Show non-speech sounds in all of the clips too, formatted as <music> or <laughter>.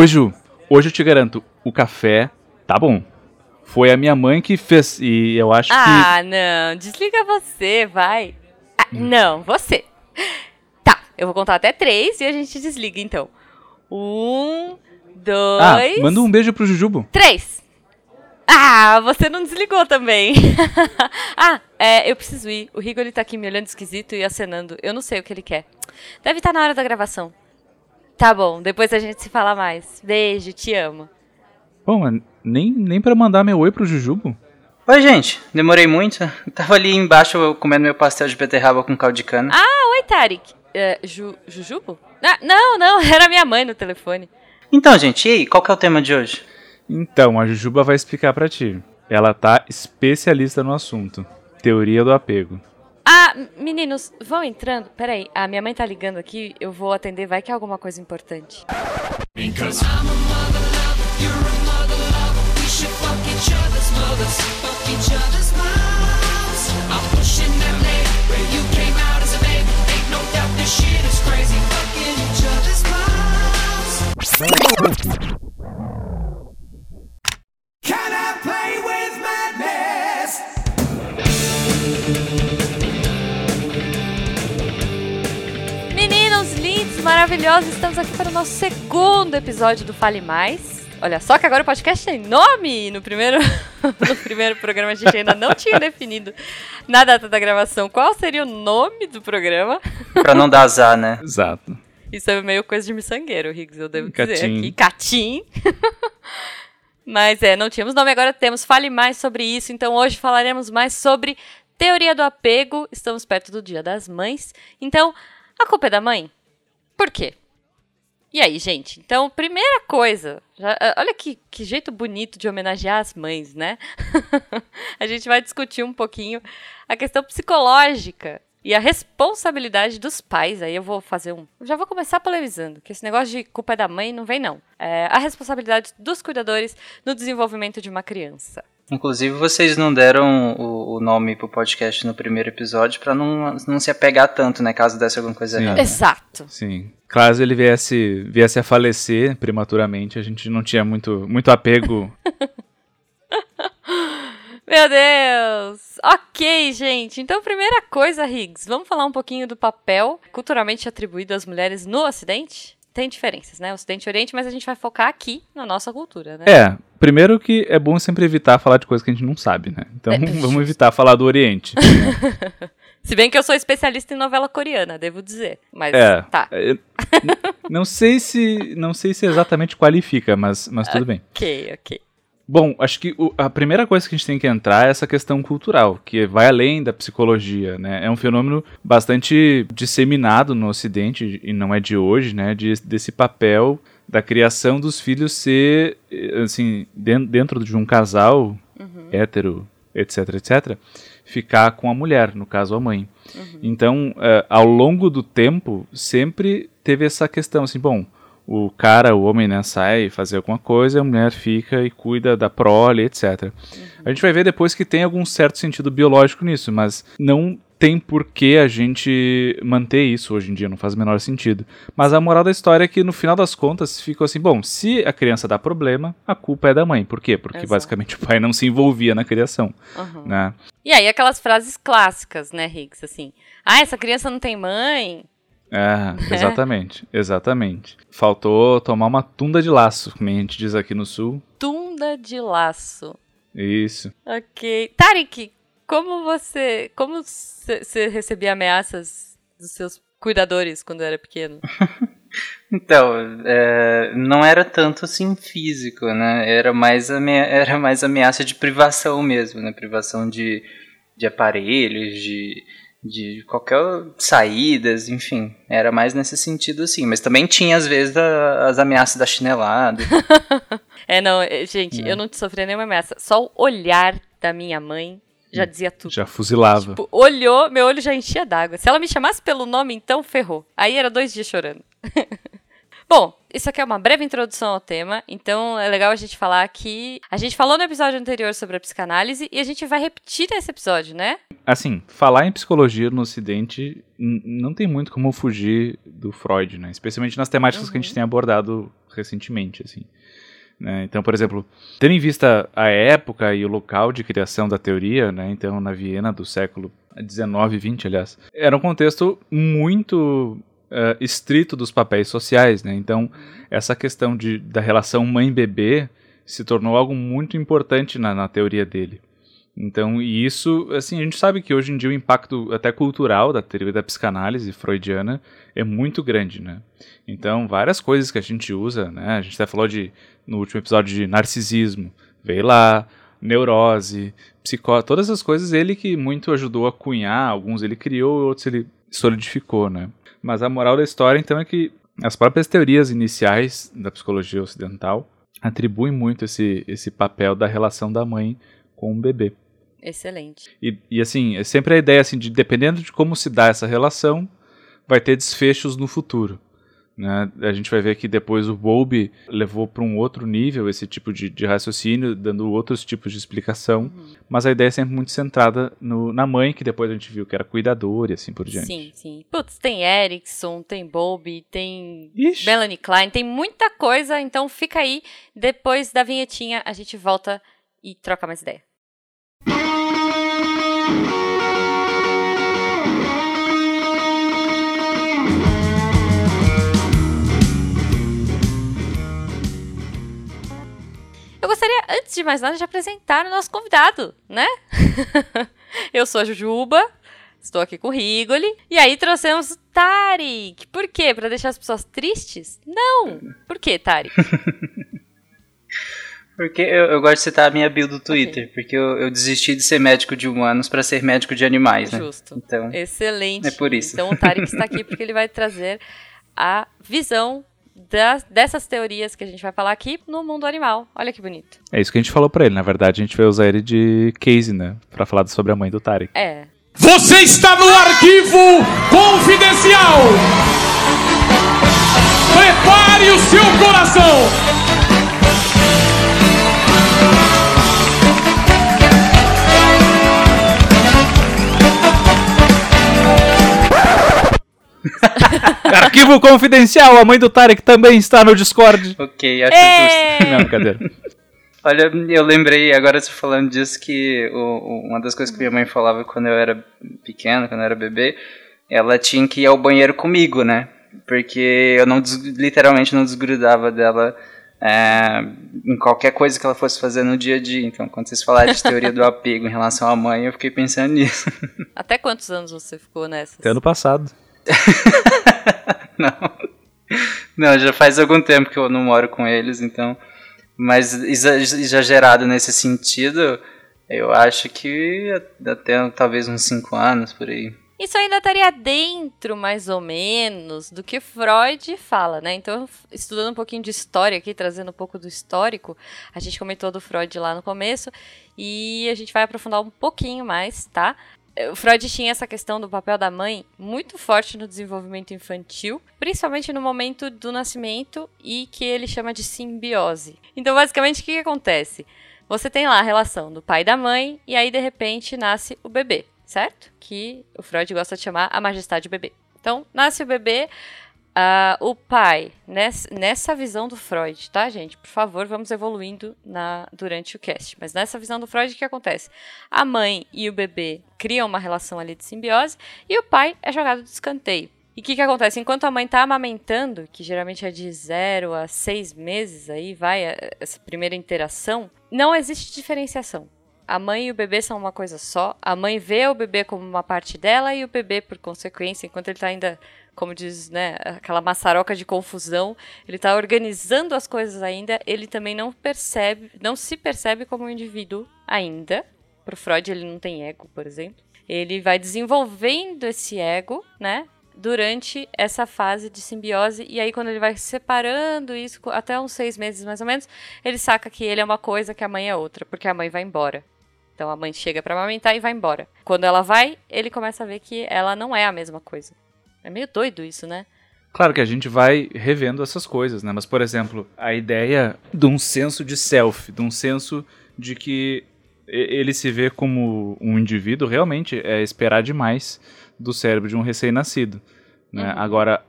Ô Ju, hoje eu te garanto, o café tá bom. Foi a minha mãe que fez e eu acho ah, que. Ah, não. Desliga você, vai. Ah, não, você. Tá, eu vou contar até três e a gente desliga então. Um, dois. Ah, manda um beijo pro Jujubo. Três. Ah, você não desligou também. <laughs> ah, é, eu preciso ir. O Rigo ele tá aqui me olhando esquisito e acenando. Eu não sei o que ele quer. Deve estar tá na hora da gravação. Tá bom, depois a gente se fala mais. Beijo, te amo. Bom, nem, nem para mandar meu oi pro Jujubo. Oi, gente. Demorei muito. Tava ali embaixo comendo meu pastel de beterraba com caldo de cana. Ah, oi, Tarik. É, ju, Jujubo? Ah, não, não, <laughs> era minha mãe no telefone. Então, gente, e aí, qual que é o tema de hoje? Então, a Jujuba vai explicar para ti. Ela tá especialista no assunto. Teoria do apego. Ah, meninos, vão entrando. Peraí, a minha mãe tá ligando aqui, eu vou atender, vai que é alguma coisa importante. We should fuck each other's mothers, fuck each other's. I'm pushing you came out as a babe. Ain't no doubt this shit is crazy, each other's moms. Maravilhosos, estamos aqui para o nosso segundo episódio do Fale Mais. Olha só que agora o podcast tem nome! No primeiro, <laughs> no primeiro programa a gente ainda não tinha definido na data da gravação qual seria o nome do programa. Pra não dar azar, né? Exato. Isso é meio coisa de miçangueiro, Riggs, eu devo Catim. dizer aqui. Catim. <laughs> Mas é, não tínhamos nome, agora temos. Fale mais sobre isso. Então hoje falaremos mais sobre teoria do apego. Estamos perto do Dia das Mães. Então, a culpa é da mãe? Por quê? E aí, gente? Então, primeira coisa, já, ah, olha que, que jeito bonito de homenagear as mães, né? <laughs> a gente vai discutir um pouquinho a questão psicológica e a responsabilidade dos pais. Aí eu vou fazer um. Já vou começar polemizando, que esse negócio de culpa é da mãe não vem, não. É a responsabilidade dos cuidadores no desenvolvimento de uma criança. Inclusive, vocês não deram o, o nome pro podcast no primeiro episódio para não, não se apegar tanto, né? Caso desse alguma coisa Sim. errada. Exato. Sim. Caso ele viesse, viesse a falecer prematuramente, a gente não tinha muito, muito apego. <laughs> Meu Deus! Ok, gente. Então, primeira coisa, Higgs, vamos falar um pouquinho do papel culturalmente atribuído às mulheres no Ocidente? Tem diferenças, né? Ocidente e Oriente, mas a gente vai focar aqui na nossa cultura, né? É, primeiro que é bom sempre evitar falar de coisas que a gente não sabe, né? Então é, <laughs> vamos evitar falar do Oriente. <laughs> Se bem que eu sou especialista em novela coreana, devo dizer. Mas é, tá. É, não sei se não sei se exatamente qualifica, mas, mas tudo <laughs> bem. Ok, ok. Bom, acho que o, a primeira coisa que a gente tem que entrar é essa questão cultural, que vai além da psicologia, né? É um fenômeno bastante disseminado no Ocidente, e não é de hoje, né? De, desse papel da criação dos filhos ser, assim, dentro de um casal uhum. hétero, etc, etc, ficar com a mulher, no caso a mãe. Uhum. Então, uh, ao longo do tempo, sempre teve essa questão, assim, bom o cara, o homem, né, sai fazer alguma coisa, a mulher fica e cuida da prole, etc. Uhum. A gente vai ver depois que tem algum certo sentido biológico nisso, mas não tem por que a gente manter isso hoje em dia, não faz o menor sentido. Mas a moral da história é que no final das contas ficou assim, bom, se a criança dá problema, a culpa é da mãe. Por quê? Porque Exato. basicamente <laughs> o pai não se envolvia na criação, uhum. né? E aí aquelas frases clássicas, né, Higgs, assim, ah, essa criança não tem mãe, é, <laughs> exatamente, exatamente. Faltou tomar uma tunda de laço, como a gente diz aqui no sul. Tunda de laço. Isso. Ok. Tarik, como você. Como você recebia ameaças dos seus cuidadores quando era pequeno? <laughs> então, é, não era tanto assim físico, né? Era mais, amea era mais ameaça de privação mesmo, né? Privação de, de aparelhos, de de qualquer saídas, enfim, era mais nesse sentido assim, mas também tinha às vezes a, as ameaças da chinelada. <laughs> é, não, é, gente, é. eu não sofri nenhuma ameaça, só o olhar da minha mãe já dizia tudo. Já fuzilava. Tipo, olhou, meu olho já enchia d'água. Se ela me chamasse pelo nome, então ferrou. Aí era dois dias chorando. <laughs> Bom, isso aqui é uma breve introdução ao tema, então é legal a gente falar que a gente falou no episódio anterior sobre a psicanálise e a gente vai repetir nesse episódio, né? Assim, falar em psicologia no Ocidente não tem muito como fugir do Freud, né? Especialmente nas temáticas uhum. que a gente uhum. tem abordado recentemente, assim. Né? Então, por exemplo, tendo em vista a época e o local de criação da teoria, né? então na Viena do século 19 e 20, aliás, era um contexto muito uh, estrito dos papéis sociais. Né? Então, essa questão de, da relação mãe-bebê se tornou algo muito importante na, na teoria dele. Então, e isso, assim, a gente sabe que hoje em dia o impacto até cultural da teoria da psicanálise freudiana é muito grande, né? Então, várias coisas que a gente usa, né? A gente até falou de, no último episódio de narcisismo, veio lá, neurose, psicose, todas essas coisas ele que muito ajudou a cunhar, alguns ele criou, outros ele solidificou, né? Mas a moral da história, então, é que as próprias teorias iniciais da psicologia ocidental atribuem muito esse, esse papel da relação da mãe com o bebê. Excelente. E, e assim, é sempre a ideia assim, de dependendo de como se dá essa relação, vai ter desfechos no futuro. Né? A gente vai ver que depois o Bowlby levou para um outro nível esse tipo de, de, raciocínio, dando outros tipos de explicação, uhum. mas a ideia é sempre muito centrada no, na mãe, que depois a gente viu que era cuidadora e assim por diante. Sim, sim. Putz, tem Erickson, tem Bowlby, tem Ixi. Melanie Klein, tem muita coisa, então fica aí. Depois da vinhetinha a gente volta e troca mais ideia. Gostaria, antes de mais nada, de apresentar o nosso convidado, né? <laughs> eu sou a Jujuba, estou aqui com o Rigoli, e aí trouxemos o Tarik. Por quê? Para deixar as pessoas tristes? Não! Por quê, Tarik? <laughs> Porque eu, eu, gosto de citar a minha bio do Twitter, okay. porque eu, eu, desisti de ser médico de humanos para ser médico de animais, né? Justo. Então, Excelente. É por isso. Então o Tarek está aqui porque ele vai trazer a visão das, dessas teorias que a gente vai falar aqui no mundo animal. Olha que bonito. É isso que a gente falou para ele. Na verdade, a gente vai usar ele de case, né? Para falar sobre a mãe do Tarek. É. Você está no arquivo confidencial! Prepare o seu coração! Arquivo confidencial, a mãe do Tarek também está no Discord. Ok, acho é... justo. Não, brincadeira. <laughs> Olha, eu lembrei, agora você falando disso, que o, uma das coisas que minha mãe falava quando eu era pequeno, quando eu era bebê, ela tinha que ir ao banheiro comigo, né? Porque eu não literalmente não desgrudava dela é, em qualquer coisa que ela fosse fazer no dia a dia. Então, quando vocês falaram de teoria do <laughs> apego em relação à mãe, eu fiquei pensando nisso. Até quantos anos você ficou nessa? Até ano passado. <laughs> <laughs> não. Não, já faz algum tempo que eu não moro com eles, então. Mas exagerado nesse sentido, eu acho que até talvez uns 5 anos por aí. Isso ainda estaria dentro, mais ou menos, do que Freud fala, né? Então, estudando um pouquinho de história aqui, trazendo um pouco do histórico, a gente comentou do Freud lá no começo, e a gente vai aprofundar um pouquinho mais, tá? O Freud tinha essa questão do papel da mãe muito forte no desenvolvimento infantil, principalmente no momento do nascimento e que ele chama de simbiose. Então, basicamente, o que, que acontece? Você tem lá a relação do pai e da mãe, e aí de repente nasce o bebê, certo? Que o Freud gosta de chamar a majestade bebê. Então, nasce o bebê, Uh, o pai, nessa, nessa visão do Freud, tá, gente? Por favor, vamos evoluindo na, durante o cast. Mas nessa visão do Freud, o que acontece? A mãe e o bebê criam uma relação ali de simbiose e o pai é jogado de escanteio. E o que, que acontece? Enquanto a mãe está amamentando, que geralmente é de 0 a 6 meses, aí vai essa primeira interação, não existe diferenciação. A mãe e o bebê são uma coisa só. A mãe vê o bebê como uma parte dela e o bebê, por consequência, enquanto ele está ainda como diz, né, aquela maçaroca de confusão, ele está organizando as coisas ainda, ele também não percebe, não se percebe como um indivíduo ainda. Para Freud ele não tem ego, por exemplo. Ele vai desenvolvendo esse ego, né, durante essa fase de simbiose. E aí, quando ele vai separando isso, até uns seis meses mais ou menos, ele saca que ele é uma coisa, que a mãe é outra, porque a mãe vai embora. Então a mãe chega para amamentar e vai embora. Quando ela vai, ele começa a ver que ela não é a mesma coisa. É meio doido isso, né? Claro que a gente vai revendo essas coisas, né? Mas, por exemplo, a ideia de um senso de self, de um senso de que ele se vê como um indivíduo, realmente é esperar demais do cérebro de um recém-nascido. Né? Uhum. Agora,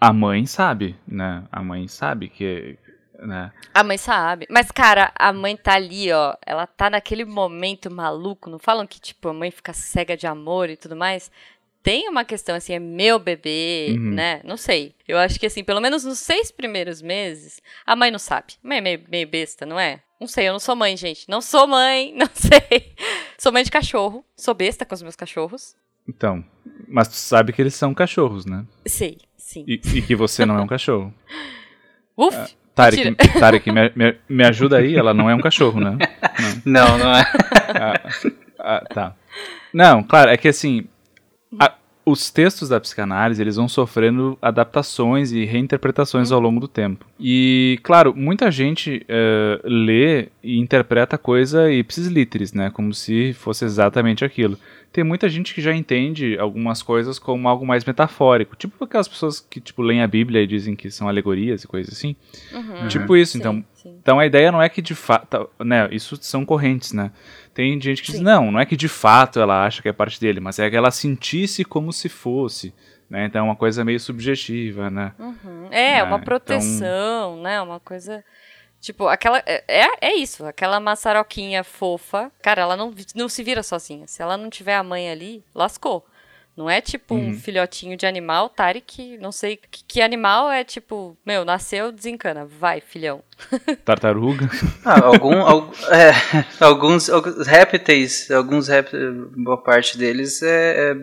a mãe sabe, né? A mãe sabe que. Né? A mãe sabe. Mas, cara, a mãe tá ali, ó. Ela tá naquele momento maluco. Não falam que, tipo, a mãe fica cega de amor e tudo mais? Tem uma questão assim, é meu bebê, uhum. né? Não sei. Eu acho que, assim, pelo menos nos seis primeiros meses, a mãe não sabe. A mãe é meio, meio besta, não é? Não sei, eu não sou mãe, gente. Não sou mãe, <laughs> não sei. Sou mãe de cachorro. Sou besta com os meus cachorros. Então, mas tu sabe que eles são cachorros, né? Sei, sim. E, e que você não é um cachorro. <laughs> Uf! Uh, Tarek, Tarek me, me, me, ajuda aí, ela não é um cachorro, né? Não, <laughs> não, não é. Ah, ah, tá. Não, claro, é que assim, a, os textos da psicanálise eles vão sofrendo adaptações e reinterpretações ao longo do tempo. E, claro, muita gente uh, lê e interpreta a coisa ipsis literis, né? Como se fosse exatamente aquilo. Tem muita gente que já entende algumas coisas como algo mais metafórico. Tipo aquelas pessoas que, tipo, leem a Bíblia e dizem que são alegorias e coisas assim. Uhum. Tipo isso, sim, então. Sim. Então a ideia não é que de fato. Né, isso são correntes, né? Tem gente que Sim. diz, não, não é que de fato ela acha que é parte dele, mas é que ela sentisse como se fosse. Né? Então é uma coisa meio subjetiva, né? Uhum. É, né? uma proteção, então... né? Uma coisa. Tipo, aquela. É, é, é isso, aquela maçaroquinha fofa. Cara, ela não, não se vira sozinha. Se ela não tiver a mãe ali, lascou. Não é tipo uhum. um filhotinho de animal, Tarek, não sei que, que, animal é tipo, meu, nasceu, desencana, vai, filhão. Tartaruga? Ah, algum, é, alguns, alguns répteis, alguns répteis, boa parte deles é, é,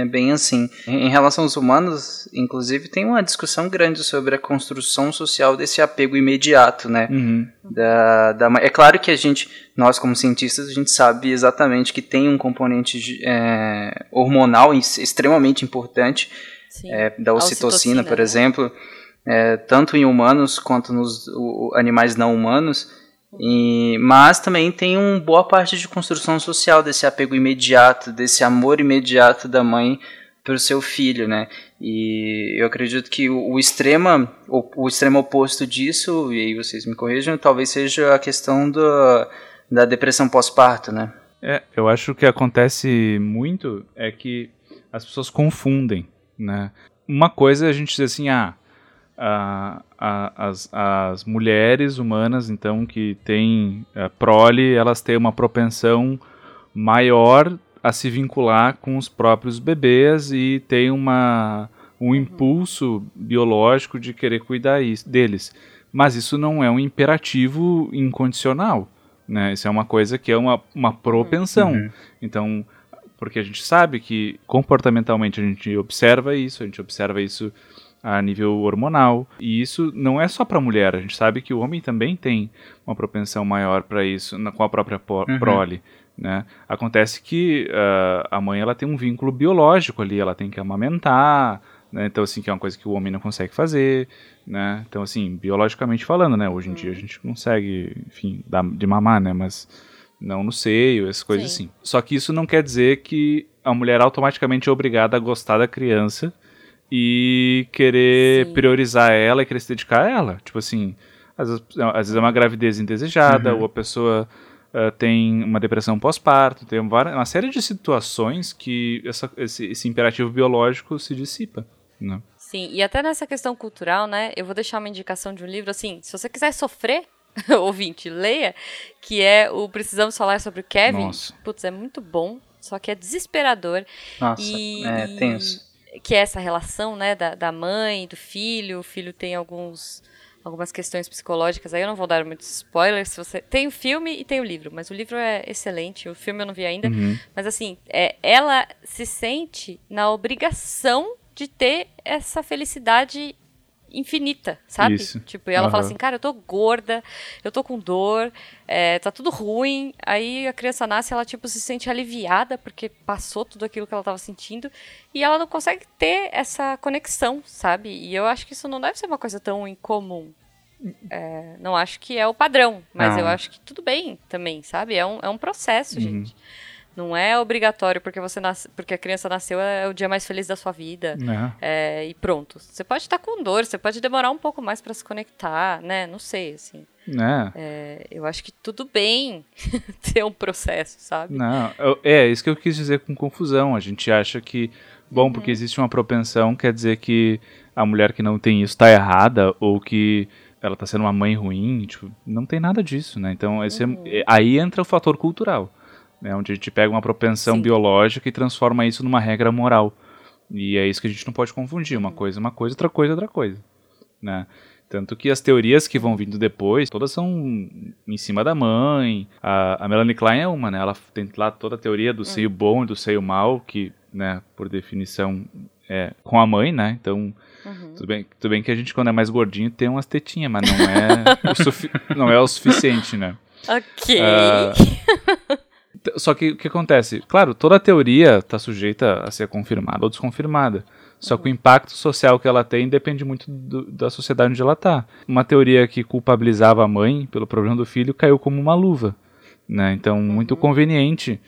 é, bem assim. Em, em relação aos humanos, inclusive, tem uma discussão grande sobre a construção social desse apego imediato, né? Uhum. Da, da, é claro que a gente, nós como cientistas, a gente sabe exatamente que tem um componente é, hormonal extremamente importante, é, da ocitocina, ocitocina por né? exemplo, é, tanto em humanos quanto nos o, animais não humanos, e, mas também tem uma boa parte de construção social desse apego imediato, desse amor imediato da mãe para o seu filho, né? E eu acredito que o, o extrema, o, o, extremo oposto disso, e aí vocês me corrijam, talvez seja a questão do, da depressão pós-parto, né? É, eu acho que acontece muito é que as pessoas confundem, né? Uma coisa é a gente dizer assim, ah, a, a, as, as mulheres humanas, então, que têm a prole, elas têm uma propensão maior a se vincular com os próprios bebês e têm uma, um impulso biológico de querer cuidar isso, deles. Mas isso não é um imperativo incondicional. Né? Isso é uma coisa que é uma, uma propensão. Uhum. Então, porque a gente sabe que comportamentalmente a gente observa isso, a gente observa isso a nível hormonal. E isso não é só para mulher, a gente sabe que o homem também tem uma propensão maior para isso na, com a própria uhum. prole. Né? Acontece que uh, a mãe ela tem um vínculo biológico ali, ela tem que amamentar, né? então assim que é uma coisa que o homem não consegue fazer, né? Então assim biologicamente falando, né? Hoje em dia a gente consegue, enfim, dar de mamar, né? Mas não no seio, essas coisas Sim. assim. Só que isso não quer dizer que a mulher automaticamente é obrigada a gostar da criança e querer Sim. priorizar ela e querer se dedicar a ela. Tipo assim, às vezes, às vezes é uma gravidez indesejada, uhum. ou a pessoa uh, tem uma depressão pós-parto, tem uma, uma, série de situações que essa, esse, esse, imperativo biológico se dissipa, né? Sim, e até nessa questão cultural, né, eu vou deixar uma indicação de um livro, assim, se você quiser sofrer, <laughs> ouvinte, leia, que é o Precisamos Falar sobre o Kevin. Nossa. Putz, é muito bom, só que é desesperador. Nossa, e, é tenso que é essa relação, né, da, da mãe, do filho. O filho tem alguns algumas questões psicológicas. Aí eu não vou dar muitos spoilers. Se você tem o filme e tem o livro, mas o livro é excelente. O filme eu não vi ainda, uhum. mas assim, é, ela se sente na obrigação de ter essa felicidade infinita, sabe? Isso. Tipo, e ela uhum. fala assim, cara, eu tô gorda, eu tô com dor, é, tá tudo ruim. Aí a criança nasce, ela tipo se sente aliviada porque passou tudo aquilo que ela tava sentindo e ela não consegue ter essa conexão, sabe? E eu acho que isso não deve ser uma coisa tão incomum. É, não acho que é o padrão, mas não. eu acho que tudo bem também, sabe? É um, é um processo, uhum. gente. Não é obrigatório porque você nasce, porque a criança nasceu é o dia mais feliz da sua vida. É. É, e pronto. Você pode estar com dor, você pode demorar um pouco mais para se conectar, né? Não sei, assim. É. é. eu acho que tudo bem <laughs> ter um processo, sabe? Não, eu, é isso que eu quis dizer com confusão. A gente acha que, bom, uhum. porque existe uma propensão, quer dizer que a mulher que não tem isso tá errada ou que ela tá sendo uma mãe ruim, tipo, não tem nada disso, né? Então, esse é, uhum. é, aí entra o fator cultural, né? Onde a gente pega uma propensão Sim. biológica e transforma isso numa regra moral. E é isso que a gente não pode confundir, uma uhum. coisa é uma coisa, outra coisa é outra coisa, né? Tanto que as teorias que vão vindo depois, todas são em cima da mãe. A, a Melanie Klein é uma, né? Ela tem lá toda a teoria do seio bom e do seio mal, que, né, por definição, é com a mãe, né? Então, uhum. tudo, bem, tudo bem que a gente, quando é mais gordinho, tem umas tetinhas, mas não é, o, <laughs> não é o suficiente, né? Ok. Uh, só que o que acontece? Claro, toda a teoria está sujeita a ser confirmada ou desconfirmada. Só que o impacto social que ela tem depende muito do, da sociedade onde ela está. Uma teoria que culpabilizava a mãe pelo problema do filho caiu como uma luva. Né? Então, muito uhum. conveniente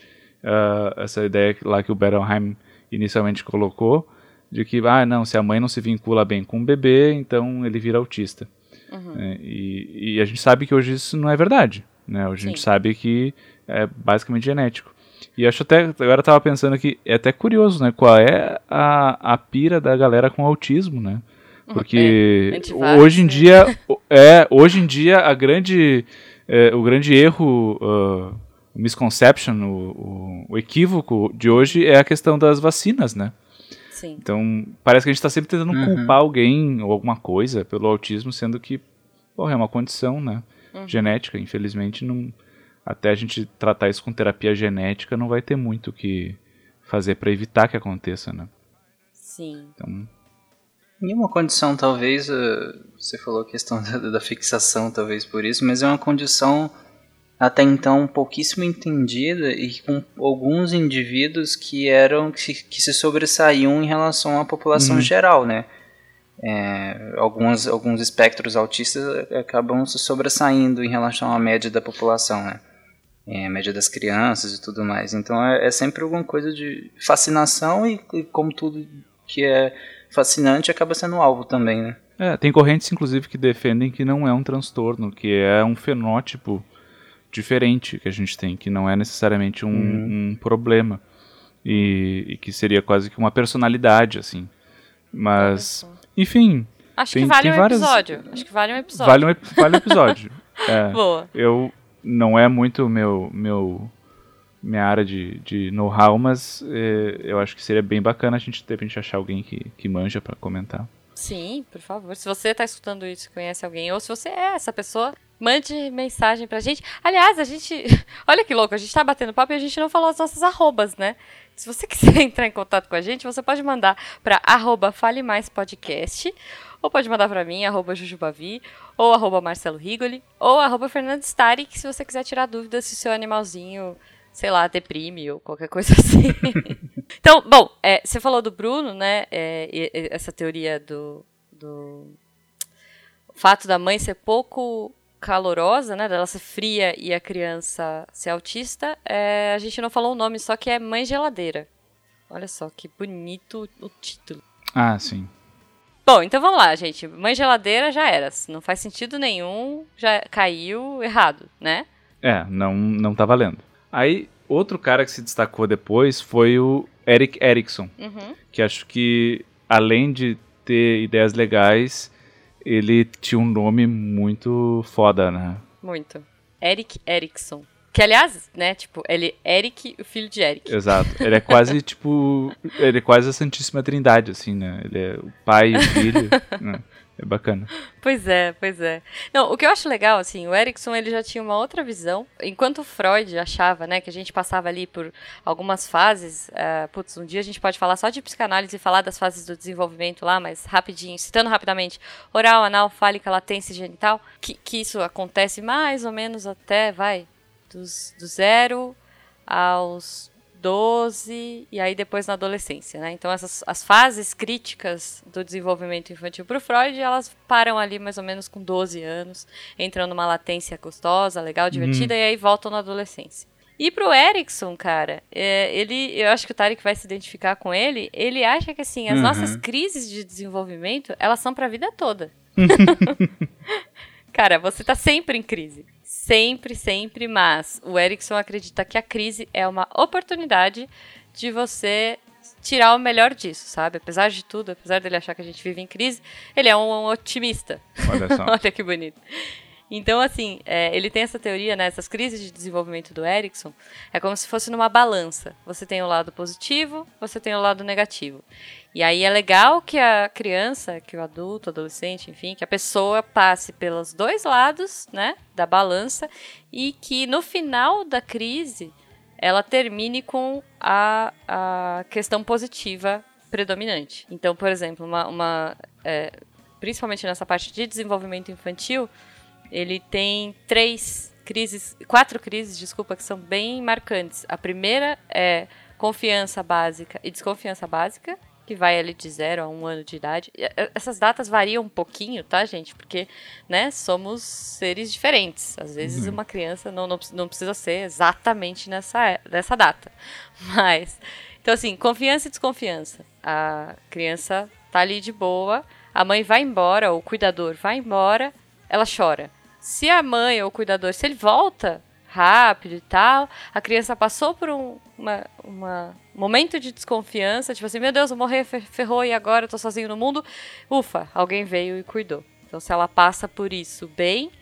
uh, essa ideia lá que o Bettelheim inicialmente colocou, de que, ah, não, se a mãe não se vincula bem com o bebê, então ele vira autista. Uhum. É, e, e, a gente sabe que hoje isso não é verdade. Né? Hoje Sim. a gente sabe que é basicamente genético. E acho até, agora eu tava pensando que é até curioso, né? Qual é a, a pira da galera com autismo, né? Porque é, hoje em né? dia, <laughs> é, hoje em dia a grande, é, o grande erro, uh, misconception, o, o, o, equívoco de hoje é a questão das vacinas, né? Sim. Então, parece que a gente está sempre tentando uhum. culpar alguém ou alguma coisa pelo autismo, sendo que, porra, é uma condição, né? Uhum. Genética, infelizmente, não até a gente tratar isso com terapia genética, não vai ter muito o que fazer para evitar que aconteça, né? Sim. Então, em uma condição, talvez, uh, você falou a questão <laughs> da, fixação, talvez por isso, mas é uma condição até então pouquíssimo entendida e com alguns indivíduos que eram que, que se sobressaíam em relação à população uhum. geral, né? É, alguns, alguns espectros autistas acabam se sobressaindo em relação à média da população, né? É, média das crianças e tudo mais. Então é, é sempre alguma coisa de fascinação e, e, como tudo que é fascinante acaba sendo alvo também, né? É, tem correntes inclusive que defendem que não é um transtorno, que é um fenótipo diferente que a gente tem, que não é necessariamente um, uhum. um problema e, e, que seria quase que uma personalidade assim. Mas, enfim. Acho tem, que vale um várias... episódio. Acho que vale um episódio. Vale um, vale um episódio. <laughs> é, Boa. Eu, não é muito meu meu minha área de, de know-how, mas é, eu acho que seria bem bacana a gente de repente achar alguém que, que manja para comentar. Sim, por favor. Se você está escutando isso, conhece alguém, ou se você é essa pessoa, mande mensagem pra gente. Aliás, a gente. <laughs> Olha que louco, a gente tá batendo papo e a gente não falou as nossas arrobas, né? Se você <laughs> quiser entrar em contato com a gente, você pode mandar para arroba Fale Mais Podcast ou pode mandar para mim, arroba Jujubavi, ou arroba Marcelo Rigoli, ou arroba Fernando que se você quiser tirar dúvidas se seu animalzinho, sei lá, deprime ou qualquer coisa <laughs> assim. então, bom, é, você falou do Bruno, né? É, essa teoria do, do fato da mãe ser pouco calorosa, né? Dela ser fria e a criança ser autista. É, a gente não falou o nome, só que é Mãe Geladeira. Olha só que bonito o título. Ah, sim. Bom, então vamos lá, gente. Mãe geladeira já era. Não faz sentido nenhum, já caiu errado, né? É, não, não tá valendo. Aí, outro cara que se destacou depois foi o Eric Erickson, uhum. que acho que, além de ter ideias legais, ele tinha um nome muito foda, né? Muito. Eric Erickson. Que, aliás, né, tipo, ele é Eric, o filho de Eric. Exato. Ele é quase, <laughs> tipo, ele é quase a Santíssima Trindade, assim, né? Ele é o pai e o filho. <laughs> né? É bacana. Pois é, pois é. Não, o que eu acho legal, assim, o Erickson, ele já tinha uma outra visão. Enquanto Freud achava, né, que a gente passava ali por algumas fases, uh, putz, um dia a gente pode falar só de psicanálise e falar das fases do desenvolvimento lá, mas rapidinho, citando rapidamente, oral, anal, fálica, latência genital, que, que isso acontece mais ou menos até, vai, dos, do zero aos 12 e aí depois na adolescência, né? Então essas as fases críticas do desenvolvimento infantil para o Freud, elas param ali mais ou menos com 12 anos, entram numa latência gostosa, legal, divertida uhum. e aí voltam na adolescência. E pro Erickson, cara, é, ele, eu acho que o Tarek vai se identificar com ele. Ele acha que assim, as uhum. nossas crises de desenvolvimento, elas são para a vida toda. <laughs> <laughs> cara, você tá sempre em crise. Sempre, sempre, mas o Erickson acredita que a crise é uma oportunidade de você tirar o melhor disso, sabe? Apesar de tudo, apesar dele achar que a gente vive em crise, ele é um, um otimista. Olha só. <laughs> Olha que bonito. Então, assim, é, ele tem essa teoria, né? Essas crises de desenvolvimento do Erickson é como se fosse numa balança. Você tem o lado positivo, você tem o lado negativo. E aí é legal que a criança, que o adulto, adolescente, enfim, que a pessoa passe pelos dois lados, né, da balança e que no final da crise ela termine com a, a questão positiva predominante. Então, por exemplo, uma, uma é, principalmente nessa parte de desenvolvimento infantil, ele tem três crises, quatro crises, desculpa, que são bem marcantes. A primeira é confiança básica e desconfiança básica, que vai ali de zero a um ano de idade. Essas datas variam um pouquinho, tá, gente? Porque, né, somos seres diferentes. Às vezes uhum. uma criança não, não, não precisa ser exatamente nessa, nessa data. <laughs> Mas, então assim, confiança e desconfiança. A criança tá ali de boa, a mãe vai embora, o cuidador vai embora, ela chora. Se a mãe ou o cuidador, se ele volta rápido e tal, a criança passou por um uma, uma momento de desconfiança, tipo assim, meu Deus, vou morrer, ferrou e agora eu tô sozinho no mundo. Ufa, alguém veio e cuidou. Então, se ela passa por isso bem,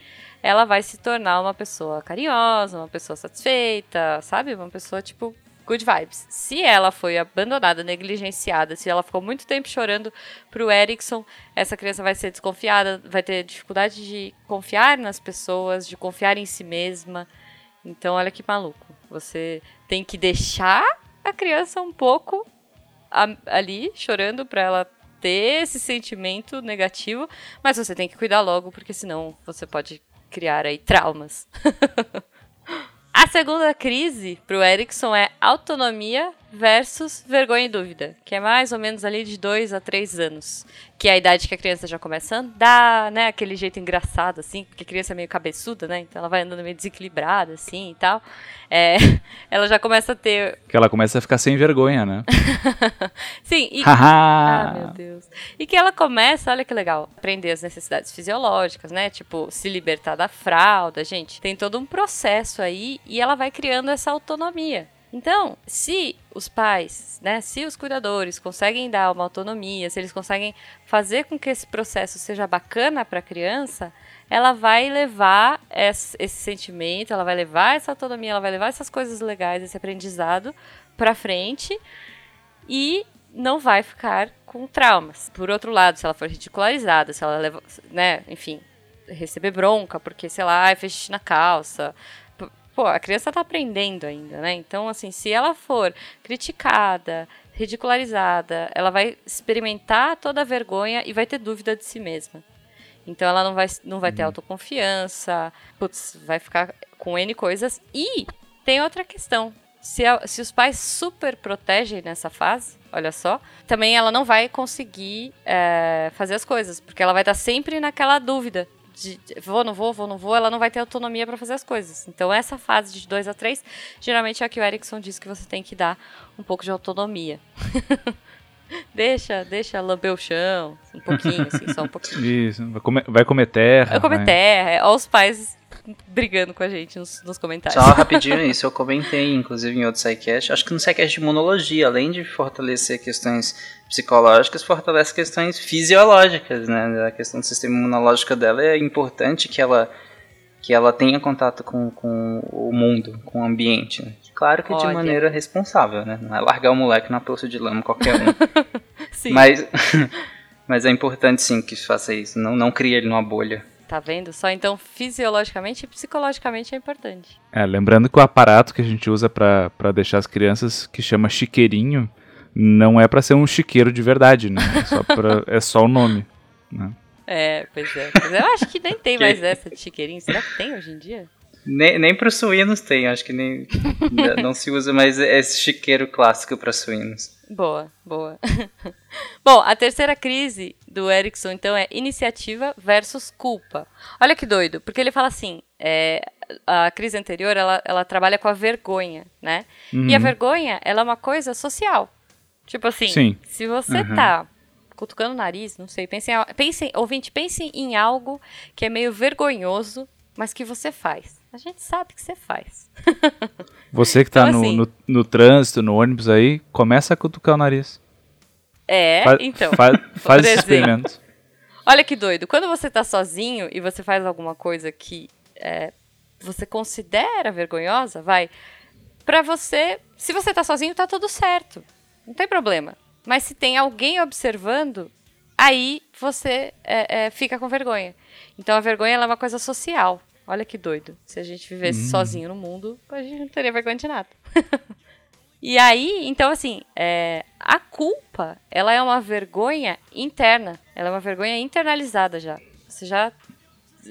ela vai se tornar uma pessoa carinhosa, uma pessoa satisfeita, sabe? Uma pessoa, tipo, good vibes. Se ela foi abandonada, negligenciada, se ela ficou muito tempo chorando pro Erickson, essa criança vai ser desconfiada, vai ter dificuldade de confiar nas pessoas, de confiar em si mesma. Então, olha que maluco. Você tem que deixar a criança um pouco ali chorando para ela ter esse sentimento negativo, mas você tem que cuidar logo porque senão você pode criar aí traumas. <laughs> A segunda crise para o Erickson é autonomia versus vergonha e dúvida, que é mais ou menos ali de 2 a 3 anos, que é a idade que a criança já começa a andar, né, aquele jeito engraçado assim, porque a criança é meio cabeçuda, né, então ela vai andando meio desequilibrada assim e tal. É, <laughs> ela já começa a ter que ela começa a ficar sem vergonha, né? <laughs> Sim, e ah, meu Deus. E que ela começa, olha que legal, aprender as necessidades fisiológicas, né? Tipo, se libertar da fralda, gente. Tem todo um processo aí e ela vai criando essa autonomia. Então, se os pais, né, se os cuidadores conseguem dar uma autonomia, se eles conseguem fazer com que esse processo seja bacana para a criança, ela vai levar esse, sentimento, ela vai levar essa autonomia, ela vai levar essas coisas legais, esse aprendizado para frente e não vai ficar com traumas. Por outro lado, se ela for ridicularizada, se ela leva, né, enfim, receber bronca porque, sei lá, fez xixi na calça, pô, a criança tá aprendendo ainda, né? Então, assim, se ela for criticada, ridicularizada, ela vai experimentar toda a vergonha e vai ter dúvida de si mesma. Então ela não vai, não vai ter uhum. autoconfiança, putz, vai ficar com N coisas. E tem outra questão. Se, a, se os pais super protegem nessa fase, olha só, também ela não vai conseguir é, fazer as coisas, porque ela vai estar sempre naquela dúvida de, vou, não vou, vou, não vou, ela não vai ter autonomia para fazer as coisas. Então, essa fase de 2 a 3, geralmente é a que o Erickson diz que você tem que dar um pouco de autonomia. <laughs> deixa, deixa lamber o chão, um pouquinho, assim, só um pouquinho. Isso, vai comer, vai comer terra. Vai comer terra, é, olha os pais brigando com a gente nos, nos comentários. Só <laughs> rapidinho isso, eu comentei, inclusive, em outro sidecast, acho que no sidecast de imunologia, além de fortalecer questões psicológicas, fortalece questões fisiológicas, né? A questão do sistema imunológico dela é importante que ela que ela tenha contato com, com o mundo, com o ambiente. Né? Claro que Olha. de maneira responsável, né? Não é largar o moleque na poça de lama qualquer um. <laughs> sim. Mas, <laughs> mas é importante sim que faça isso. Não, não crie ele numa bolha. Tá vendo? Só então fisiologicamente e psicologicamente é importante. É, lembrando que o aparato que a gente usa para deixar as crianças, que chama chiqueirinho, não é para ser um chiqueiro de verdade, né? É só, pra, <laughs> é só o nome, né? É, pois é. Mas eu acho que nem tem mais essa de chiqueirinho. Será que tem hoje em dia? Nem, nem para os suínos tem, acho que nem <laughs> não se usa mais esse chiqueiro clássico para suínos. Boa, boa. <laughs> Bom, a terceira crise do Erickson, então, é iniciativa versus culpa. Olha que doido, porque ele fala assim, é, a crise anterior, ela, ela trabalha com a vergonha, né? Uhum. E a uhum. vergonha, ela é uma coisa social. Tipo assim, Sim. se você uhum. tá cutucando o nariz, não sei, pense, pense, ouvinte, pense em algo que é meio vergonhoso, mas que você faz. A gente sabe que você faz. <laughs> Você que tá então, no, assim, no, no, trânsito, no ônibus aí, começa a cutucar o nariz. É, Fa então. Fa <laughs> faz esse experimento. Olha que doido. Quando você tá sozinho e você faz alguma coisa que é, você considera vergonhosa, vai. Pra você, se você tá sozinho, tá tudo certo. Não tem problema. Mas se tem alguém observando, aí você é, é, fica com vergonha. Então a vergonha é uma coisa social. Olha que doido. Se a gente vivesse hum. sozinho no mundo, a gente não teria vergonha de nada. <laughs> e aí, então assim, é, a culpa, ela é uma vergonha interna. Ela é uma vergonha internalizada já. Você já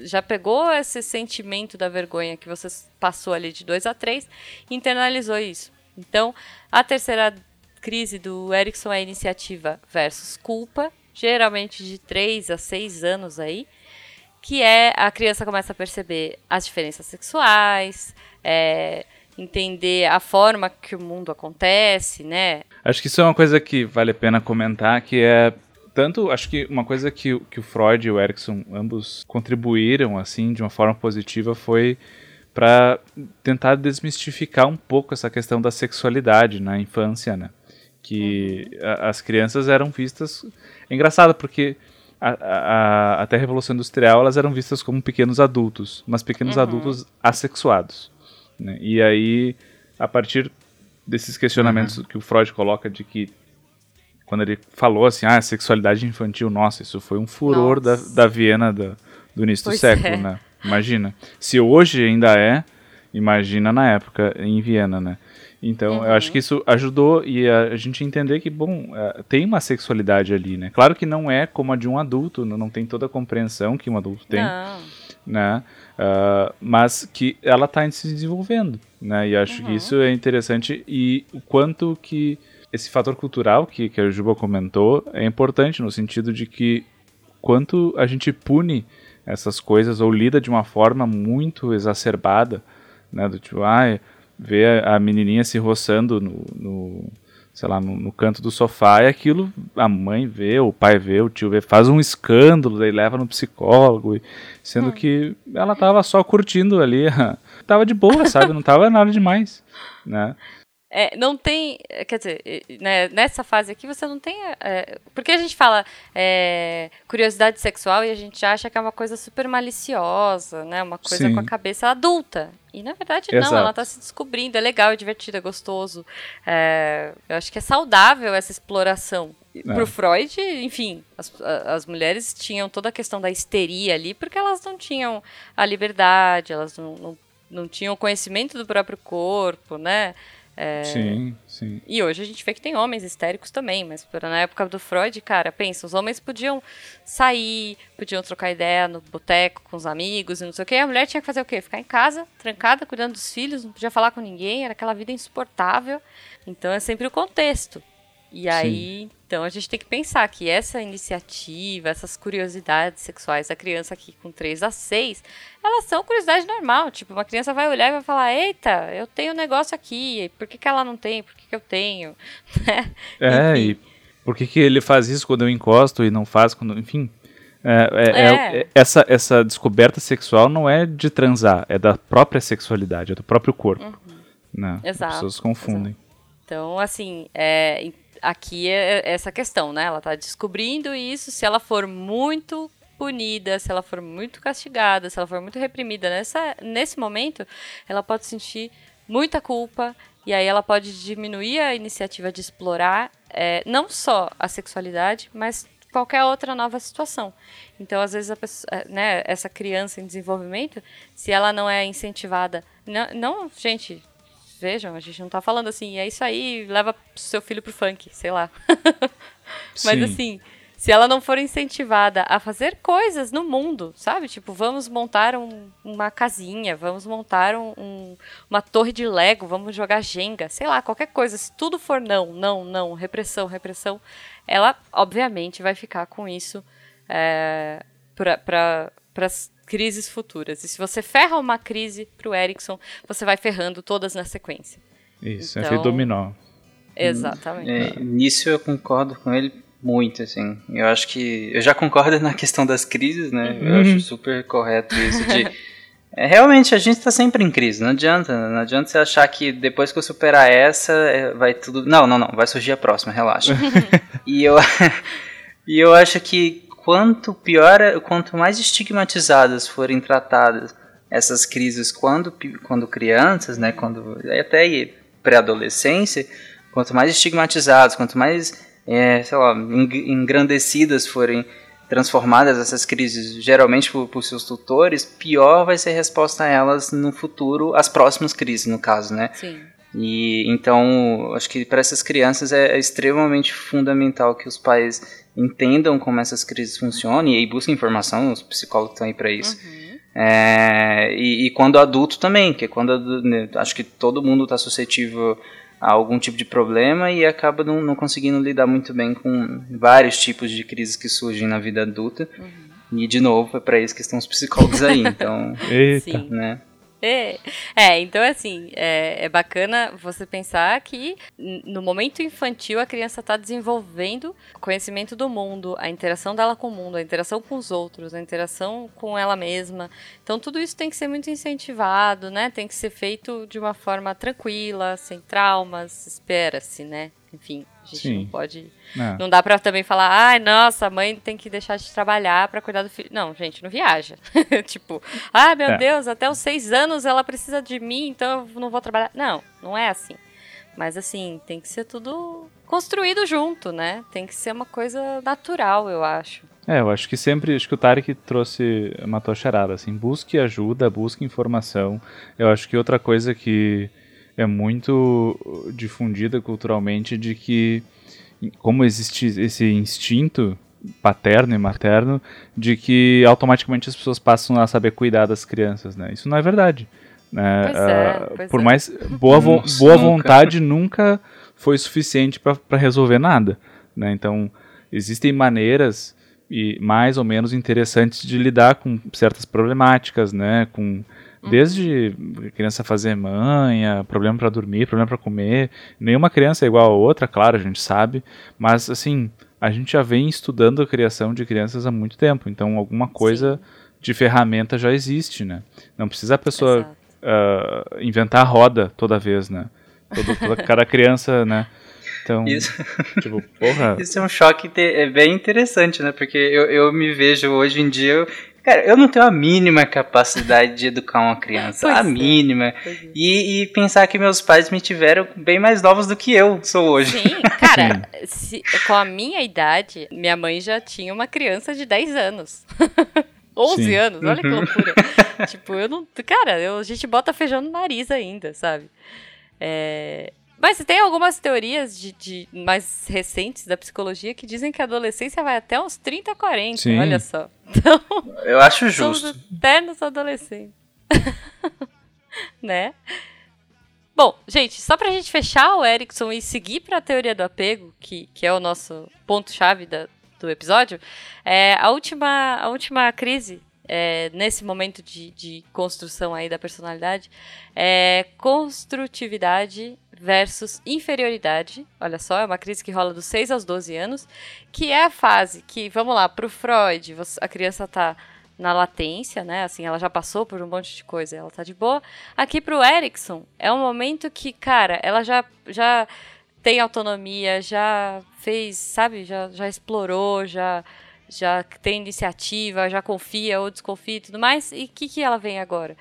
já pegou esse sentimento da vergonha que você passou ali de 2 a 3 e internalizou isso. Então, a terceira crise do Erickson é iniciativa versus culpa, geralmente de 3 a 6 anos aí, que é a criança começa a perceber as diferenças sexuais, é, entender a forma que o mundo acontece, né? Acho que isso é uma coisa que vale a pena comentar, que é tanto, acho que uma coisa que, que o Freud e o Erickson ambos contribuíram, assim, de uma forma positiva foi para tentar desmistificar um pouco essa questão da sexualidade na infância, né? Que uhum. a, as crianças eram vistas... É engraçado, porque a, a, até a Revolução Industrial elas eram vistas como pequenos adultos, mas pequenos uhum. adultos assexuados. Né? E aí, a partir desses questionamentos uhum. que o Freud coloca de que quando ele falou assim, ah, sexualidade infantil, nossa, isso foi um furor da, da Viena da, do início pois do século, é. né? Imagina. Se hoje ainda é, imagina na época em Viena, né? Então, uhum. eu acho que isso ajudou e a, a gente entender que, bom, é, tem uma sexualidade ali, né? Claro que não é como a de um adulto, não, não tem toda a compreensão que um adulto tem, não. né? Uh, mas que ela está se desenvolvendo, né? E acho uhum. que isso é interessante e o quanto que esse fator cultural que, que a Juba comentou é importante no sentido de que quanto a gente pune essas coisas ou lida de uma forma muito exacerbada, né, do tipo, ah, vê a menininha se roçando no, no sei lá, no, no, canto do sofá e aquilo a mãe vê, o pai vê, o tio vê, faz um escândalo, daí leva no psicólogo, sendo hum. que ela tava só curtindo ali, <laughs> tava de boa, sabe, não tava nada demais, né? É, não tem, quer dizer, né, nessa fase aqui você não tem, é, porque a gente fala é, curiosidade sexual e a gente acha que é uma coisa super maliciosa, né, uma coisa Sim. com a cabeça adulta. E na verdade não, Exato. ela está se descobrindo, é legal, é divertido, é gostoso. É, eu acho que é saudável essa exploração. É. Pro Freud, enfim, as, as mulheres tinham toda a questão da histeria ali, porque elas não tinham a liberdade, elas não, não, não tinham conhecimento do próprio corpo, né? É... Sim, sim. E hoje a gente vê que tem homens histéricos também, mas na época do Freud, cara, pensa, os homens podiam sair, podiam trocar ideia no boteco com os amigos e não sei o quê. A mulher tinha que fazer o quê? Ficar em casa, trancada, cuidando dos filhos, não podia falar com ninguém, era aquela vida insuportável. Então é sempre o contexto. E aí, Sim. então a gente tem que pensar que essa iniciativa, essas curiosidades sexuais da criança aqui com 3 a 6, elas são curiosidade normal. Tipo, uma criança vai olhar e vai falar: Eita, eu tenho um negócio aqui, por que, que ela não tem? Por que, que eu tenho? <laughs> Né? é, e por que, que ele faz isso quando eu encosto e não faz quando. Enfim. É, é, é. é, essa, essa descoberta sexual não é de transar, é da própria sexualidade, é do próprio corpo. Uhum. Né? Exato. As pessoas confundem. Exato. Então, assim, é, aqui é, é essa questão, né? Ela está descobrindo isso. Se ela for muito punida, se ela for muito castigada, se ela for muito reprimida nessa, nesse momento, ela pode sentir muita culpa e aí ela pode diminuir a iniciativa de explorar é, não só a sexualidade, mas qualquer outra nova situação. Então, às vezes, pessoa, é, né, essa criança em desenvolvimento, se ela não é incentivada, não, não gente, vejam, a gente não tá falando assim, é isso aí, leva seu filho pro funk, sei lá. <laughs> Mas assim, se ela não for incentivada a fazer coisas no mundo, sabe? Tipo, vamos montar um, uma casinha, vamos montar um, um, uma torre de Lego, vamos jogar Jenga, sei lá, qualquer coisa. Se tudo for não, não, não, repressão, repressão, ela obviamente vai ficar com isso é, para crises futuras. E se você ferra uma crise para o Erickson, você vai ferrando todas na sequência. Isso, é então, é dominó. Exatamente. É, nisso eu concordo com ele muito, assim. Eu acho que. Eu já concordo <laughs> na questão das crises, né? Uhum. Eu acho super correto isso de. É, realmente, a gente está sempre em crise, não adianta. Não adianta você achar que depois que eu superar essa, é, vai tudo. Não, não, não, vai surgir a próxima, relaxa. <laughs> e, eu, <laughs> e eu acho que quanto pior, quanto mais estigmatizadas forem tratadas essas crises quando, quando crianças, né, quando até pré-adolescência, quanto mais estigmatizadas, quanto mais, é, sei lá, engrandecidas forem transformadas essas crises, geralmente por, por, seus tutores, pior vai ser a resposta a elas no futuro, as próximas crises, no caso, né? Sim. E então, acho que para essas crianças é, é, extremamente fundamental que os pais entendam como essas crises funcionam e, e busquem informação, os psicólogos estão aí para isso. Uhum. É, e, e, quando adulto também, que é quando né, acho que todo mundo está suscetível a algum tipo de problema e acaba não, não, conseguindo lidar muito bem com vários tipos de crises que surgem na vida adulta. Uhum. E de novo, é para isso que estão os psicólogos aí, <laughs> então. Eita. Né? É, é, então assim, é, é bacana você pensar que no momento infantil a criança está desenvolvendo conhecimento do mundo, a interação dela com o mundo, a interação com os outros, a interação com ela mesma. Então tudo isso tem que ser muito incentivado, né? Tem que ser feito de uma forma tranquila, sem traumas, espera-se, né? Enfim, a gente Sim. não pode. É. Não dá pra também falar, ai, nossa, a mãe tem que deixar de trabalhar para cuidar do filho. Não, gente, não viaja. <laughs> tipo, ah, meu é. Deus, até os seis anos ela precisa de mim, então eu não vou trabalhar. Não, não é assim. Mas assim, tem que ser tudo construído junto, né? Tem que ser uma coisa natural, eu acho. É, eu acho que sempre, acho que o Tarek trouxe uma charada, assim, busque ajuda, busque informação. Eu acho que outra coisa que é muito difundida culturalmente de que como existe esse instinto paterno e materno de que automaticamente as pessoas passam a saber cuidar das crianças, né? Isso não é verdade. Né? Pois é, pois por é. mais boa, vo Nossa, boa nunca. vontade nunca foi suficiente para resolver nada, né? Então existem maneiras e mais ou menos interessantes de lidar com certas problemáticas, né? Com. Desde criança fazer manha, problema para dormir, problema para comer. Nenhuma criança é igual a outra, claro, a gente sabe. Mas, assim, a gente já vem estudando a criação de crianças há muito tempo. Então, alguma coisa Sim. de ferramenta já existe, né? Não precisa a pessoa uh, inventar a roda toda vez, né? Todo, toda, cada criança, né? Então, isso, <laughs> tipo, porra. Isso é um choque é bem interessante, né? Porque eu, eu me vejo hoje em dia, Cara, eu não tenho a mínima capacidade de educar uma criança. Pois a é, mínima. É. E, e, pensar que meus pais me tiveram bem mais novos do que eu sou hoje. Sim, cara, se, com a minha idade, minha mãe já tinha uma criança de 10 anos. <laughs> 11 Sim. anos, olha que uhum. loucura. tipo, eu não. Cara, eu, a gente bota feijão no nariz ainda, sabe? É, mas tem algumas teorias de, de, mais recentes da psicologia que dizem que a adolescência vai até uns 30, 40, Sim. olha só. Então, <laughs> eu acho justo. Eternos adolescentes. <laughs> né? Bom, gente, só pra gente fechar o Erickson e seguir pra teoria do apego, que, que é o nosso ponto-chave do episódio, é, a, última, a última crise é, nesse momento de, de construção aí da personalidade é construtividade versus inferioridade. Olha só, é uma crise que rola dos 6 aos 12 anos, que é a fase que, vamos lá, para o Freud, a criança está na latência, né? Assim, ela já passou por um monte de coisa, ela tá de boa. Aqui pro Erickson, é um momento que, cara, ela já já tem autonomia, já fez, sabe, já, já explorou, já já tem iniciativa, já confia ou desconfia e tudo mais. E o que, que ela vem agora?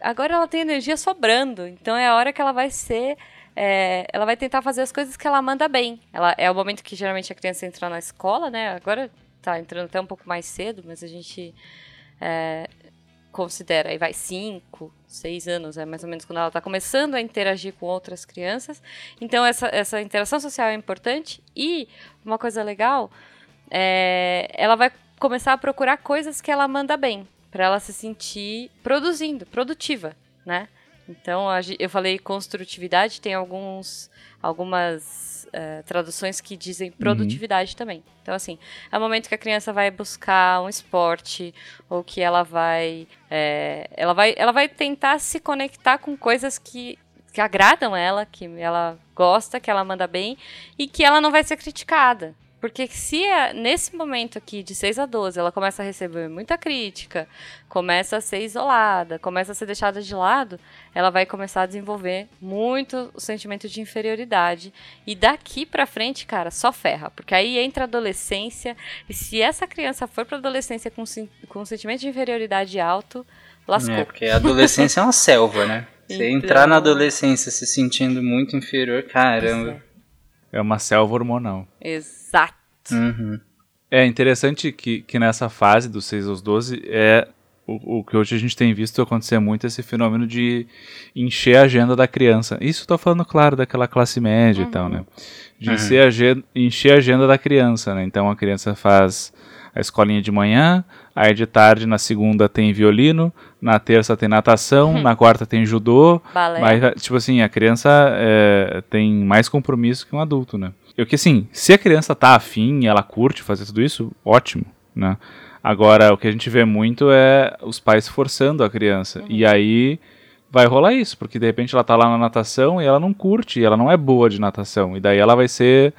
Agora ela tem energia sobrando, então é a hora que ela vai ser é, ela vai tentar fazer as coisas que ela manda bem. Ela, é o momento que geralmente a criança entra na escola, né? Agora tá entrando até um pouco mais cedo, mas a gente é, considera aí vai 5, 6 anos, é mais ou menos quando ela está começando a interagir com outras crianças. Então essa, essa interação social é importante e uma coisa legal é ela vai começar a procurar coisas que ela manda bem, para ela se sentir produzindo, produtiva, né? Então, eu falei construtividade, tem alguns, algumas uh, traduções que dizem uhum. produtividade uhum. também. Então, assim, é o momento que a criança vai buscar um esporte ou que ela vai, é, ela vai, ela vai tentar se conectar com coisas que, que agradam ela, que ela gosta, que ela manda bem e que ela não vai ser criticada. Porque se é, nesse momento aqui, de 6 a 12, ela começa a receber muita crítica, começa a ser isolada, começa a ser deixada de lado, ela vai começar a desenvolver muito o sentimento de inferioridade. E daqui pra frente, cara, só ferra. Porque aí entra a adolescência, e se essa criança for pra adolescência com, com um sentimento de inferioridade alto, lascou. É, porque a adolescência é uma selva, né? <laughs> Você então... entrar na adolescência se sentindo muito inferior, caramba. É uma selva hormonal. Exato. Uhum. É interessante que, que nessa fase dos 6 aos 12 é o, o, que hoje a gente tem visto acontecer muito esse fenômeno de encher a agenda da criança. Isso estou falando, claro, daquela classe média uhum. e tal, né? De uhum. encher, a agenda, encher a agenda da criança, né? Então a criança faz a escolinha de manhã, aí de tarde na segunda tem violino, na terça tem natação, na quarta tem judô. Balé. Mas, tipo assim, a criança é, tem mais compromisso que um adulto, né? Eu que assim, se a criança tá afim, ela curte fazer tudo isso, ótimo, né? Agora, o que a gente vê muito é os pais forçando a criança. Uhum. E aí vai rolar isso, porque de repente ela tá lá na natação e ela não curte, e ela não é boa de natação. E daí ela vai ser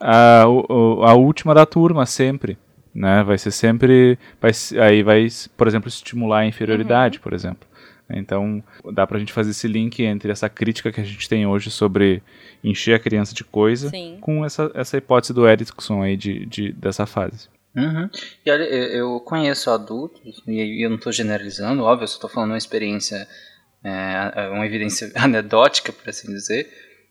a, a última da turma sempre né? Vai ser sempre, vai, aí vai, por exemplo, estimular a inferioridade, uhum. por exemplo. Então, dá pra gente fazer esse link entre essa crítica que a gente tem hoje sobre encher a criança de coisa Sim. com essa, essa hipótese do Erickson aí de, de, dessa fase. Uhum. E olha, eu conheço adultos, e eu não estou generalizando, óbvio, eu só estou falando uma experiência, é, uma evidência <laughs> anedótica, por assim dizer,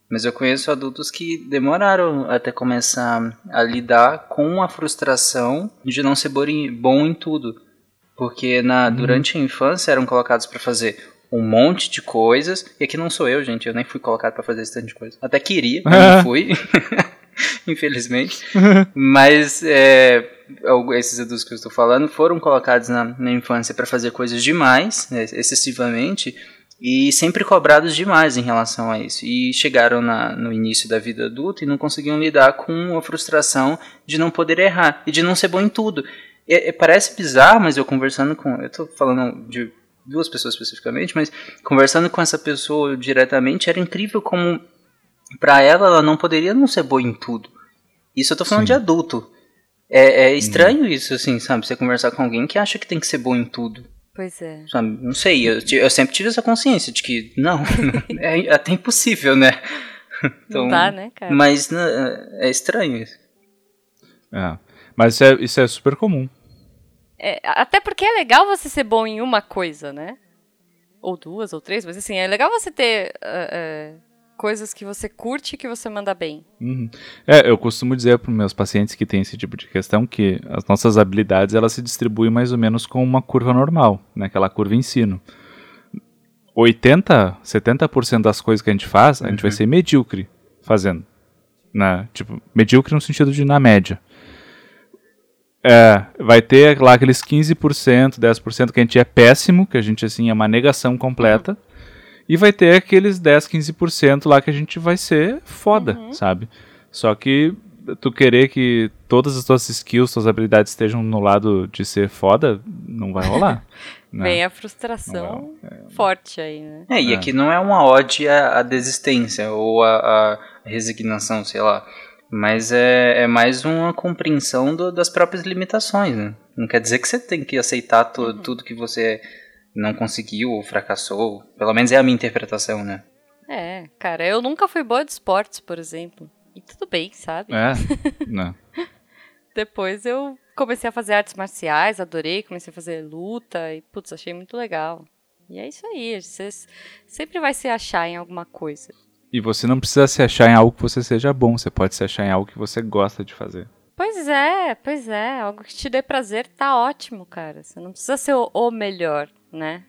mas eu conheço adultos que demoraram até começar a lidar com a frustração de não ser bom em tudo. Porque na, uhum. durante a infância eram colocados para fazer um monte de coisas. E aqui não sou eu, gente. Eu nem fui colocado para fazer esse tanto de coisa. Até queria, mas não fui. <laughs> Infelizmente. mas é, esses adultos que eu estou falando foram colocados na, na infância para fazer coisas demais, né, excessivamente e sempre cobrados demais em relação a isso. E chegaram na, no início da vida adulta e não conseguiam lidar com a frustração de não poder errar e de não ser bom em tudo. É, é, parece bizarro, mas eu conversando com. Eu estou falando de duas pessoas especificamente, mas conversando com essa pessoa diretamente, era incrível como para ela ela não poderia não ser boa em tudo. Isso eu estou falando Sim. de adulto. É, é estranho uhum. isso, assim, sabe? Você conversar com alguém que acha que tem que ser bom em tudo. Pois é. Sabe? Não sei, eu, eu sempre tive essa consciência de que não, <laughs> é até impossível, né? Então, não dá, né, cara? Mas né, é estranho isso. É. Mas isso é, isso é super comum. É, até porque é legal você ser bom em uma coisa, né? Ou duas, ou três, mas assim, é legal você ter uh, uh, coisas que você curte e que você manda bem. Uhum. É, eu costumo dizer para meus pacientes que têm esse tipo de questão que as nossas habilidades elas se distribuem mais ou menos com uma curva normal, né? aquela curva ensino. 80, 70% das coisas que a gente faz, a uhum. gente vai uhum. ser medíocre fazendo. Né? Tipo, medíocre no sentido de na média. É, vai ter lá aqueles 15%, 10% que a gente é péssimo, que a gente assim é uma negação completa. Uhum. E vai ter aqueles 10, 15% lá que a gente vai ser foda, uhum. sabe? Só que tu querer que todas as tuas skills, tuas habilidades estejam no lado de ser foda, não vai rolar. <laughs> né? Vem a frustração é... forte aí, né? É, e é. aqui não é uma ode à, à desistência ou à, à, resignação, sei lá. Mas é, é mais uma compreensão do, das próprias limitações, né? Não quer dizer que você tem que aceitar tu, uhum. tudo que você não conseguiu ou fracassou. Pelo menos é a minha interpretação, né? É, cara, eu nunca fui boa de esportes, por exemplo. E tudo bem, sabe? É, <laughs> não. Depois eu comecei a fazer artes marciais, adorei, comecei a fazer luta e, putz, achei muito legal. E é isso aí, você sempre vai se achar em alguma coisa. E você não precisa se achar em algo que você seja bom, você pode se achar em algo que você gosta de fazer. Pois é, pois é. Algo que te dê prazer tá ótimo, cara. Você não precisa ser o, o melhor né?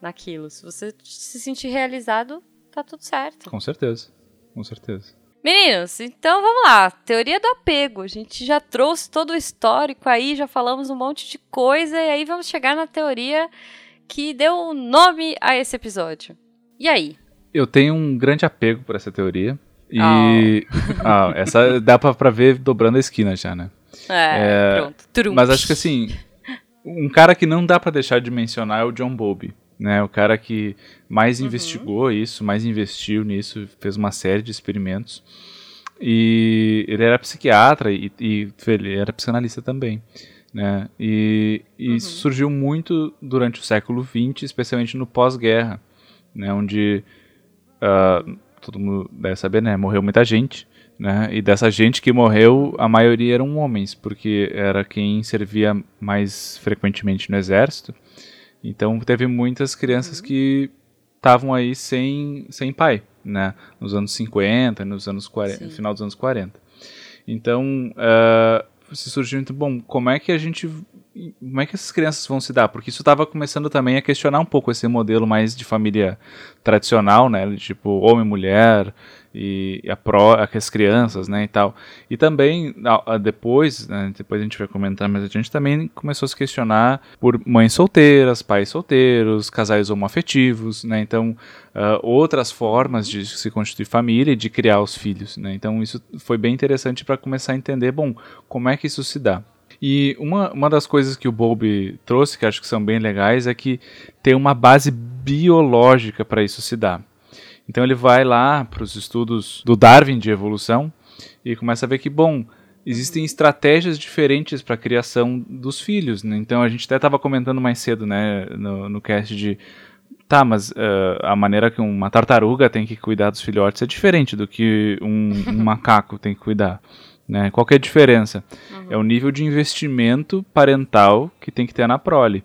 Naquilo. Se você se sentir realizado, tá tudo certo. Com certeza. Com certeza. Meninos, então vamos lá. Teoria do apego. A gente já trouxe todo o histórico aí, já falamos um monte de coisa, e aí vamos chegar na teoria que deu o nome a esse episódio. E aí? Eu tenho um grande apego por essa teoria. E oh. <laughs> ah, essa dá pra, pra ver dobrando a esquina já, né? É, é pronto. Trum. Mas acho que assim, um cara que não dá para deixar de mencionar é o John Bowlby, né? O cara que mais uhum. investigou isso, mais investiu nisso, fez uma série de experimentos. E ele era psiquiatra e, e ele era psicanalista também. Né? E, e uhum. surgiu muito durante o século XX, especialmente no pós-guerra, né? onde uh, todo mundo deve saber, né? morreu muita gente. Né? E dessa gente que morreu, a maioria eram homens, porque era quem servia mais frequentemente no exército. Então teve muitas crianças uhum. que estavam aí sem, sem pai, né? Nos anos 50, nos anos 40, no final dos anos 40. Então, uh, se surgiu muito bom, como é que a gente como é que essas crianças vão se dar? Porque isso estava começando também a questionar um pouco esse modelo mais de família tradicional, né? Tipo, homem, mulher, e a pro, as crianças, né, e tal. E também depois, né, depois a gente vai comentar, mas a gente também começou a se questionar por mães solteiras, pais solteiros, casais homoafetivos, né, então uh, outras formas de se constituir família e de criar os filhos, né. Então isso foi bem interessante para começar a entender, bom, como é que isso se dá. E uma, uma das coisas que o Bowlby trouxe, que acho que são bem legais, é que tem uma base biológica para isso se dar. Então ele vai lá para os estudos do Darwin de evolução e começa a ver que, bom, existem estratégias diferentes para a criação dos filhos. Né? Então a gente até estava comentando mais cedo né, no, no cast de. Tá, mas uh, a maneira que uma tartaruga tem que cuidar dos filhotes é diferente do que um, um <laughs> macaco tem que cuidar. Né? Qual é a diferença? Uhum. É o nível de investimento parental que tem que ter na prole.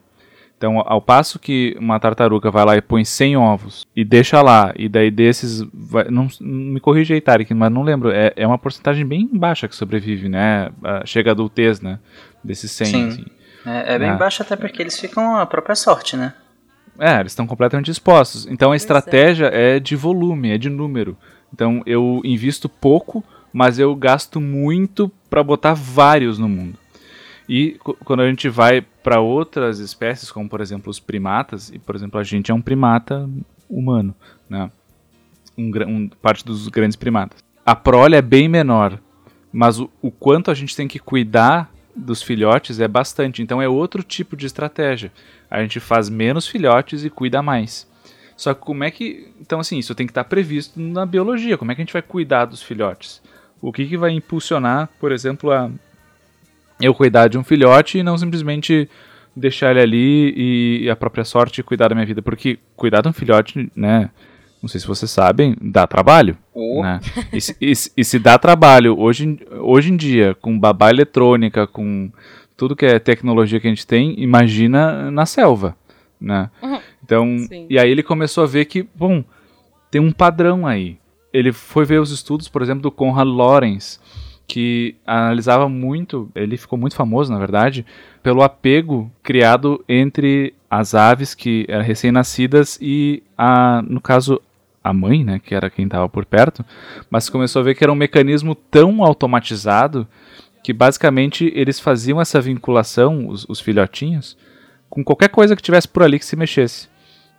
Então, ao passo que uma tartaruga vai lá e põe 100 ovos e deixa lá, e daí desses. Vai, não, me corrija aí, Tarek, mas não lembro. É, é uma porcentagem bem baixa que sobrevive, né? Chega a adultez, né? Desses 100. Sim. Assim. É, é bem é. baixa até porque eles ficam a própria sorte, né? É, eles estão completamente expostos. Então a é. estratégia é de volume, é de número. Então eu invisto pouco, mas eu gasto muito para botar vários no mundo. E quando a gente vai para outras espécies, como por exemplo os primatas, e por exemplo a gente é um primata humano, né? Um, um, parte dos grandes primatas. A prole é bem menor, mas o, o quanto a gente tem que cuidar dos filhotes é bastante. Então é outro tipo de estratégia. A gente faz menos filhotes e cuida mais. Só que como é que. Então, assim, isso tem que estar previsto na biologia. Como é que a gente vai cuidar dos filhotes? O que, que vai impulsionar, por exemplo, a, eu cuidar de um filhote e não simplesmente deixar ele ali e a própria sorte cuidar da minha vida. Porque cuidar de um filhote, né? Não sei se vocês sabem, dá trabalho. Oh. Né? E, se, e, e, se dá trabalho hoje, hoje em dia, com babá eletrônica, com tudo que é tecnologia que a gente tem, imagina na selva. Né? Uhum. Então, Sim. e aí ele começou a ver que, bom, tem um padrão aí. Ele foi ver os estudos, por exemplo, do Conrad Lorenz, que analisava muito, ele ficou muito famoso, na verdade, pelo apego criado entre as aves que eram recém-nascidas e a, no caso, a mãe, né, que era quem estava por perto, mas começou a ver que era um mecanismo tão automatizado que basicamente eles faziam essa vinculação, os, os filhotinhos, com qualquer coisa que tivesse por ali que se mexesse.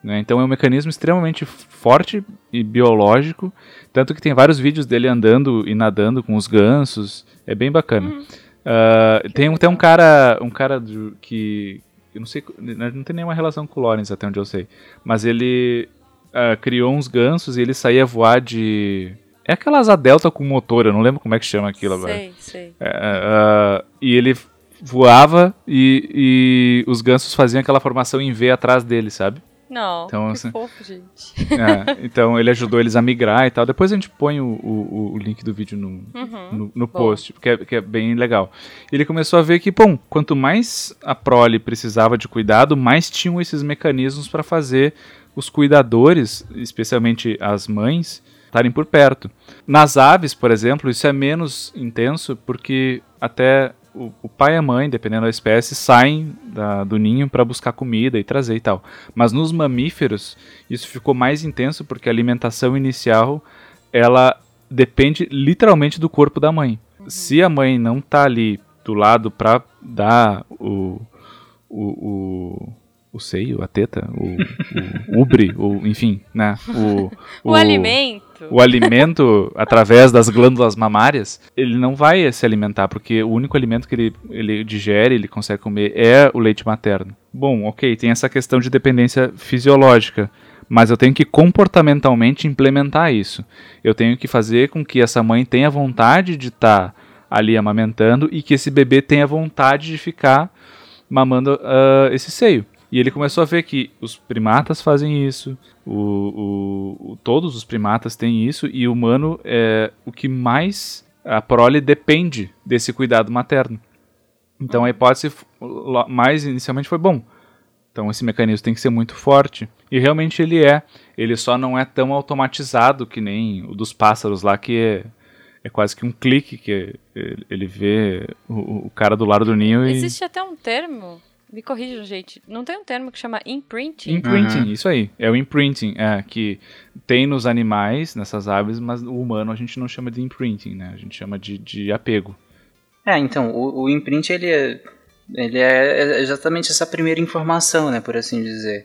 Né? Então é um mecanismo extremamente forte e biológico, tanto que tem vários vídeos dele andando e nadando com os gansos, é bem bacana. Hum. Uh, tem, tem um cara, um cara que eu não sei, não tem nenhuma relação com o Lawrence até onde eu sei, mas ele uh, criou uns gansos e ele saía voar de é aquelas asa delta com motor, eu não lembro como é que chama aquilo agora. Sei, sei. Uh, e ele voava e, e os gansos faziam aquela formação em V atrás dele, sabe? Não, então, que assim, fofo, gente. É, então ele ajudou eles a migrar e tal. Depois a gente põe o, o, o link do vídeo no, uhum, no, no post, porque é, que é bem legal. Ele começou a ver que, bom, quanto mais a prole precisava de cuidado, mais tinham esses mecanismos para fazer os cuidadores, especialmente as mães, estarem por perto. Nas aves, por exemplo, isso é menos intenso porque até o, o, pai e a mãe, dependendo da espécie, saem da, do ninho para buscar comida e trazer e tal. Mas nos mamíferos, isso ficou mais intenso porque a alimentação inicial ela depende literalmente do corpo da mãe. Se a mãe não tá ali do lado para dar o, o, o o seio, a teta, o, o ubre, o, enfim, né? O, <laughs> o, o, alimento. O alimento <laughs> através das glândulas mamárias, ele não vai se alimentar, porque o único alimento que ele, ele digere, ele consegue comer, é o leite materno. Bom, ok, tem essa questão de dependência fisiológica, mas eu tenho que comportamentalmente implementar isso. Eu tenho que fazer com que essa mãe tenha vontade de estar tá ali amamentando e que esse bebê tenha vontade de ficar mamando uh, esse seio. E ele começou a ver que os primatas fazem isso, o, o, o, todos os primatas têm isso, e o humano é o que mais a prole depende desse cuidado materno. Então a hipótese mais inicialmente foi bom. Então esse mecanismo tem que ser muito forte. E realmente ele é. Ele só não é tão automatizado que nem o dos pássaros lá, que é, é quase que um clique que ele vê o, o cara do lado do ninho. Existe até um termo me corrijam, gente. Não tem um termo que chama imprinting? Imprinting, uhum. isso aí. É o imprinting, é, que tem nos animais, nessas aves, mas o humano a gente não chama de imprinting, né? A gente chama de, de apego. É, então, o, o imprint, ele é, ele é exatamente essa primeira informação, né, por assim dizer,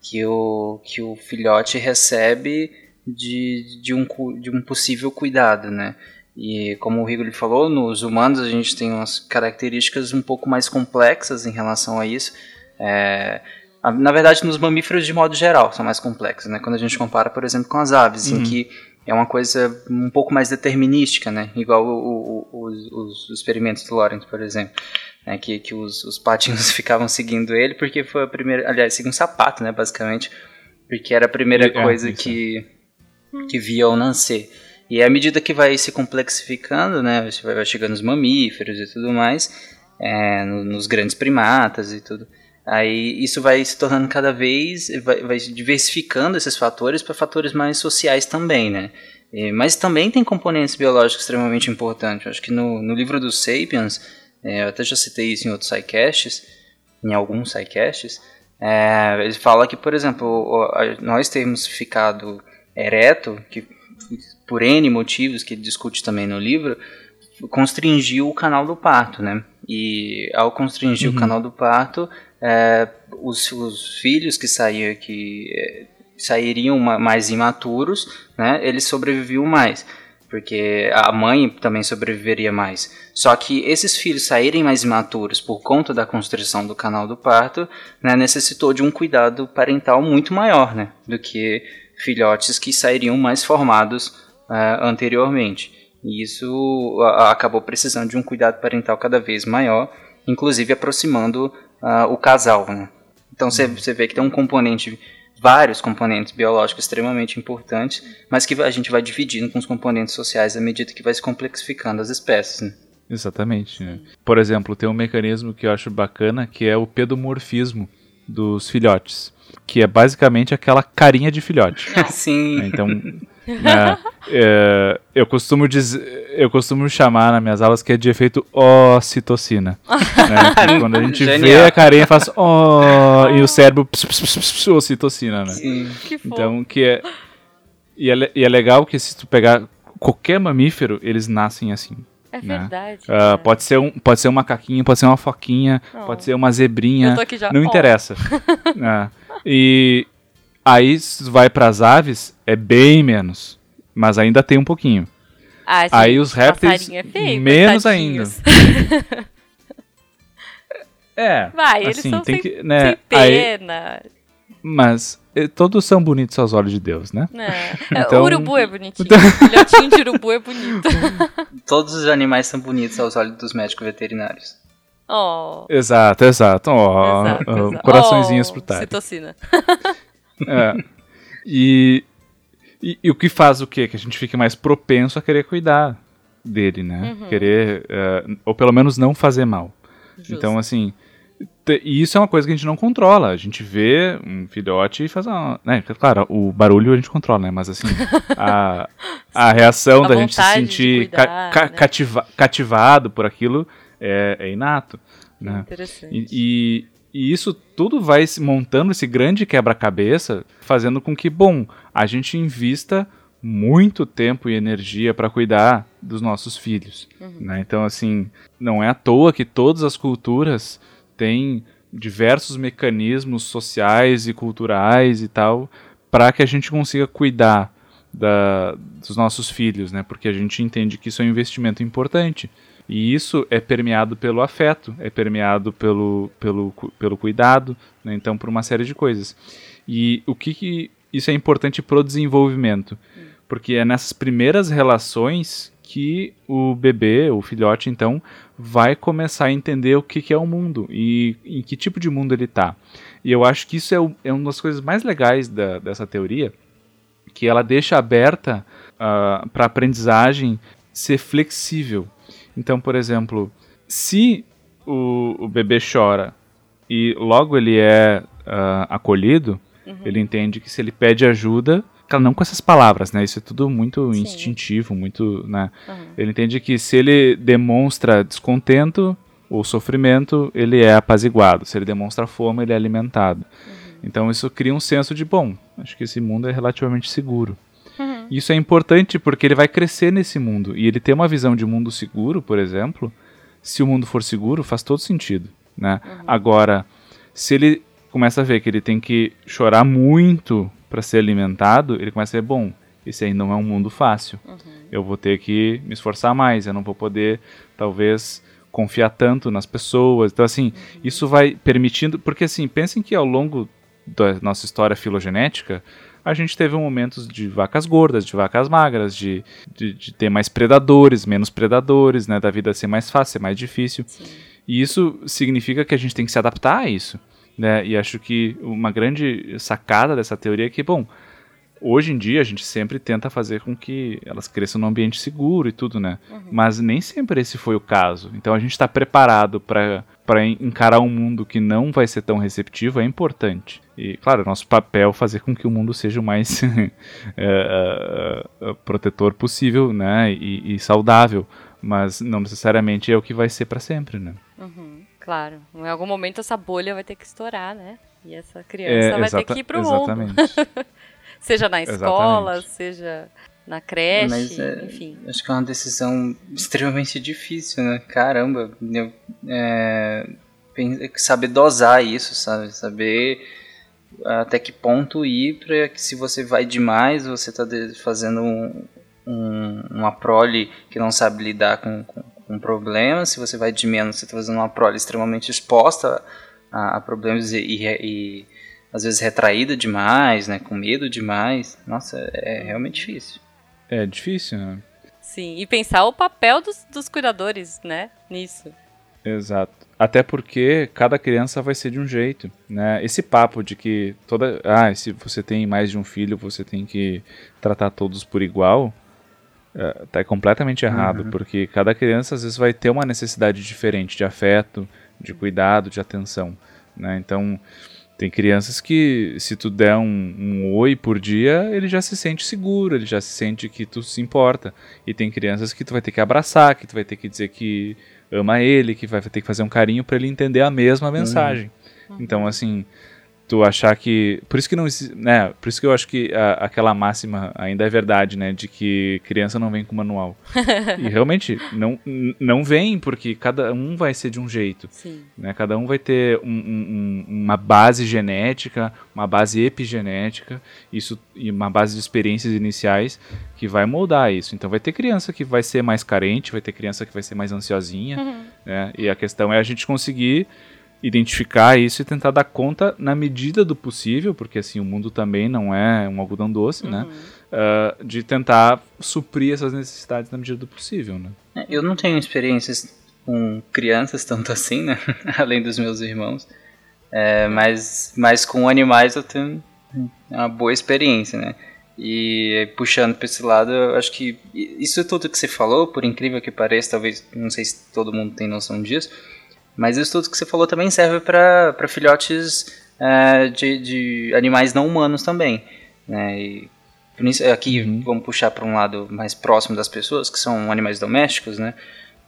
que o, que o filhote recebe de, de, um, de um possível cuidado, né? E como o Rigoli falou, nos humanos a gente tem umas características um pouco mais complexas em relação a isso. É, na verdade, nos mamíferos de modo geral são mais complexos, né? Quando a gente compara, por exemplo, com as aves, uhum. em que é uma coisa um pouco mais determinística, né? Igual o, o, os, os, experimentos do Lawrence, por exemplo, né? que, que os, os patinhos <laughs> ficavam seguindo ele porque foi a primeira, aliás, seguiam um sapato, né? Basicamente, porque era a primeira é, coisa que que via ao nascer. E à medida que vai se complexificando, né, você vai chegando nos mamíferos e tudo mais, é, nos grandes primatas e tudo, aí isso vai se tornando cada vez, vai, vai diversificando esses fatores para fatores mais sociais também, né? E, mas também tem componentes biológicos extremamente importantes. Acho que no, no livro dos Sapiens, é, eu até já citei isso em outros sidecasts, em alguns sidecasts, é, ele fala que, por exemplo, nós termos ficado ereto, que por N motivos que ele discute também no livro, constringiu o canal do parto, né? E ao constringir uhum. o canal do parto, é, os, os, filhos que saíam que é, sairiam mais imaturos, né? Eles sobreviviam mais, porque a mãe também sobreviveria mais. Só que esses filhos saírem mais imaturos por conta da constrição do canal do parto, né? Necessitou de um cuidado parental muito maior, né? Do que filhotes que sairiam mais formados uh, anteriormente. E isso uh, acabou precisando de um cuidado parental cada vez maior, inclusive aproximando uh, o casal. Né? Então você uhum. vê que tem um componente, vários componentes biológicos extremamente importantes, mas que a gente vai dividindo com os componentes sociais à medida que vai se complexificando as espécies. Né? Exatamente. Né? Por exemplo, tem um mecanismo que eu acho bacana que é o pedomorfismo dos filhotes, que é basicamente aquela carinha de filhote. Sim. Então, né? é, eu costumo dizer, eu costumo chamar nas minhas aulas que é de efeito ocitocina. né? <laughs> Quando a gente Genial. vê a carinha faz oh, e o cérebro pss, pss, pss, ocitocina, né? Sim. Que então que é e, é e é legal que se tu pegar qualquer mamífero, eles nascem assim. É né? verdade. Uh, pode, ser um, pode ser um macaquinho, pode ser uma foquinha, oh. pode ser uma zebrinha. Não oh. interessa. uh, <laughs> e, Aí vai para as aves, é bem menos. Mas ainda tem um pouquinho. Ah, Aí os répteis, é feio, menos ainda. <laughs> é. Vai, eles assim, são tem sem, que, né, sem pena. Aí, mas todos são bonitos aos olhos de Deus, né? <laughs> É. Então... O urubu é bonitinho. Então... O <laughs> filhotinho de urubu é bonito. Todos os animais são bonitos aos olhos dos médicos veterinários. Oh. Exato, exato. Oh, exato, exato. Coraçõezinhos oh, pro Tari. Citocina. <laughs> É. E, e, e, o que faz o quê? Que a gente fique mais propenso a querer cuidar dele, né? Uhum. Querer, uh, ou pelo menos não fazer mal. Justo. Então, assim, e isso é uma coisa que a gente não controla. A gente vê um filhote e faz uma. Né, claro, o barulho a gente controla, né? Mas assim, a, <laughs> a reação a da gente se sentir cuidar, ca, ca, né? cativa, cativado por aquilo é, é inato. Né? Interessante. E, e, e isso tudo vai se montando esse grande quebra-cabeça, fazendo com que, bom, a gente invista muito tempo e energia para cuidar dos nossos filhos. Uhum. Né? Então, assim, não é à toa que todas as culturas têm diversos mecanismos sociais e culturais e tal para que a gente consiga cuidar da, dos nossos filhos, né? Porque a gente entende que isso é um investimento importante. E isso é permeado pelo afeto, é permeado pelo, pelo, pelo cuidado, né? então por uma série de coisas. E o que, que isso é importante para o desenvolvimento, porque é nessas primeiras relações que o bebê, o filhote, então, vai começar a entender o que, que é o mundo e em que tipo de mundo ele está. E eu acho que isso é, o, é uma das coisas mais legais da, dessa teoria, que ela deixa aberta uh, ah, para a aprendizagem ser flexível. Então, por exemplo, se o, o bebê chora e logo ele é uh, acolhido, uhum. ele entende que se ele pede ajuda, não com essas palavras, né? Isso é tudo muito Sim. instintivo, muito, né? Uhum. Ele entende que se ele demonstra descontento ou sofrimento, ele é apaziguado. Se ele demonstra fome, ele é alimentado. Uhum. Então isso cria um senso de bom. Acho que esse mundo é relativamente seguro. Uhum. Isso é importante porque ele vai crescer nesse mundo e ele tem uma visão de mundo seguro, por exemplo. Se o mundo for seguro, faz todo sentido, né? Uhum. Agora, se ele começa a ver que ele tem que chorar muito para ser alimentado, ele começa a ver, bom, esse aí não é um mundo fácil. Uhum. Eu vou ter que me esforçar mais, eu não vou poder, talvez, confiar tanto nas pessoas. Então, assim, uhum. isso vai permitindo. Porque, assim, pensem que ao longo da nossa história filogenética, a gente teve momentos de vacas gordas, de vacas magras, de, de, de ter mais predadores, menos predadores, né? Da vida ser mais fácil, ser mais difícil. Sim. E isso significa que a gente tem que se adaptar a isso. Né? E acho que uma grande sacada dessa teoria é que, bom, hoje em dia a gente sempre tenta fazer com que elas cresçam num ambiente seguro e tudo, né? Uhum. Mas nem sempre esse foi o caso. Então a gente está preparado para encarar um mundo que não vai ser tão receptivo é importante. E, claro, nosso papel é fazer com que o mundo seja o mais é, é, é, protetor possível, né? E, e, saudável. Mas não necessariamente é o que vai ser para sempre, né? Uhum. Claro. Em algum momento essa bolha vai ter que estourar, né? E essa criança é, vai ter que ir pro exatamente. mundo. <laughs> seja na escola, exatamente. seja na creche, Mas, é, enfim. Acho que é uma decisão extremamente difícil, né? Caramba, eu, é, saber dosar isso, sabe? Saber até que ponto ir para que se você vai demais, você está fazendo um, um, uma prole que não sabe lidar com, com um problema, se você vai de menos, você está fazendo uma prole extremamente exposta a, a problemas e, e, e, às vezes retraída demais, né, com medo demais. Nossa, é, é realmente difícil. É difícil, né? Sim, e pensar o papel dos, dos cuidadores, né, nisso. Exato. Até porque cada criança vai ser de um jeito, né? Esse papo de que toda, ah, se você tem mais de um filho, você tem que tratar todos por igual, uh, tá completamente errado, uhum. porque cada criança às vezes vai ter uma necessidade diferente de afeto, de cuidado, de atenção, né? Então, tem crianças que, se tu der um, um, oi por dia, ele já se sente seguro, ele já se sente que tu se importa. E tem crianças que tu vai ter que abraçar, que tu vai ter que dizer que ama ele, que vai ter que fazer um carinho para ele entender a mesma mensagem. Uhum. Então, assim, tu achar que por isso que não né por isso que eu acho que a, aquela máxima ainda é verdade né de que criança não vem com manual <laughs> e realmente não não vem porque cada um vai ser de um jeito Sim. né cada um vai ter um, um, uma base genética uma base epigenética isso e uma base de experiências iniciais que vai moldar isso então vai ter criança que vai ser mais carente vai ter criança que vai ser mais ansiosinha uhum. né e a questão é a gente conseguir identificar isso e tentar dar conta na medida do possível, porque assim o mundo também não é um algodão doce, né? uhum. né? Uh, de tentar suprir essas necessidades na medida do possível, né? É, eu não tenho experiências com crianças tanto assim, né? <laughs> Além dos meus irmãos, é, mas, mas com animais eu tenho uma boa experiência, né? E puxando para esse lado, eu acho que isso tudo que você falou, por incrível que pareça, talvez não sei se todo mundo tem noção disso, mas isso tudo que você falou também serve para filhotes é, de, de animais não humanos também. Né? E, aqui uhum. vamos puxar para um lado mais próximo das pessoas, que são animais domésticos, né?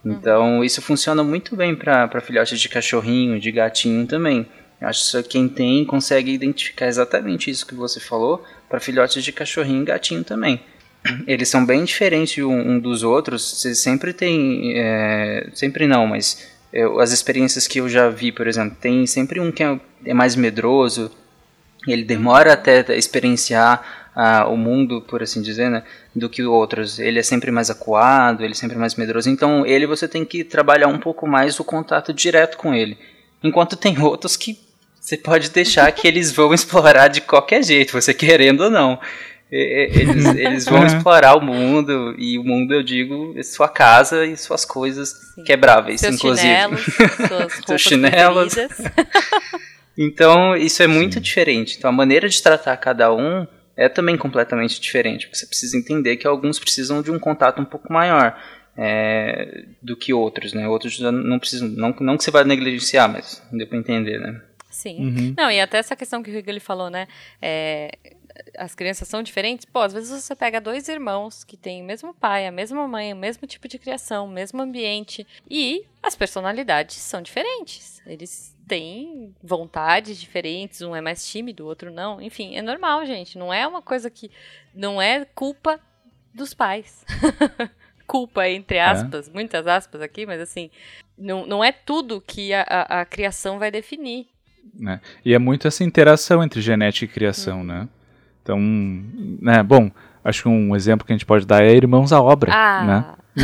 Então isso funciona muito bem para filhotes de cachorrinho, de gatinho também. Acho que quem tem consegue identificar exatamente isso que você falou para filhotes de cachorrinho e gatinho também. Eles são bem diferentes um, um dos outros. Você sempre tem, é, sempre não, mas eu, as experiências que eu já vi, por exemplo, tem sempre um que é, é mais medroso, ele demora até experienciar uh, o mundo, por assim dizer, né, do que outros. Ele é sempre mais acuado, ele é sempre mais medroso. Então, ele você tem que trabalhar um pouco mais o contato direto com ele. Enquanto tem <laughs> outros que você pode deixar que eles vão <laughs> explorar de qualquer jeito, você querendo ou não. Eles, <laughs> eles vão explorar o mundo, e o mundo, eu digo, é sua casa e suas coisas Sim. quebráveis, Seus inclusive. Chinelos, <laughs> suas chinelos. <laughs> então, isso é muito diferente. Então, a maneira de tratar cada um é também completamente diferente. Você precisa entender que alguns precisam de um contato um pouco maior é, do que outros, né? Outros não precisam, não, não que você vai negligenciar, mas deu para entender, né? Sim. Uhum. Não, e até essa questão que o Rigo falou, né? É, as crianças são diferentes, pô, às vezes você pega dois irmãos que têm o mesmo pai, a mesma mãe, o mesmo tipo de criação, o mesmo ambiente, e as personalidades são diferentes. Eles têm vontades diferentes, um é mais tímido, o outro não. Enfim, é normal, gente. Não é uma coisa que. Não é culpa dos pais. <laughs> culpa, entre é. aspas, é. muitas aspas aqui, mas assim, não, não é tudo que a, a, a criação vai definir. Né? E é muito essa interação entre genética e criação, hum. né? Então, né, bom, acho que um exemplo que a gente pode dar é Irmãos à Obra, ah. né? <laughs>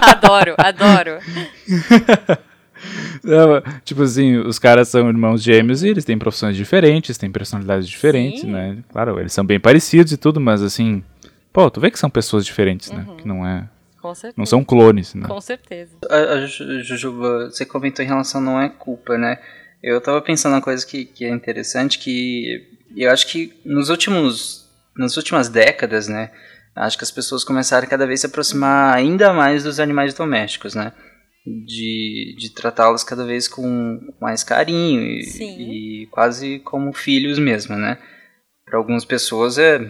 adoro, adoro. <laughs> Não, tipo assim, os caras são irmãos gêmeos e eles têm profissões diferentes, têm personalidades diferentes, Sim. né? Claro, eles são bem parecidos e tudo, mas assim, pô, tu vê que são pessoas diferentes, né? Uhum. Que não é. Com certeza. Não são clones, né? Com certeza. A, a Jujuba, você comentou em relação não é culpa, né? Eu tava pensando uma coisa que, que é interessante, que eu acho que nos últimos, nas últimas décadas, né, acho que as pessoas começaram a cada vez se aproximar ainda mais dos animais domésticos, né, de, de tratá-los cada vez com mais carinho e, e, quase como filhos mesmo, né. Para algumas pessoas é,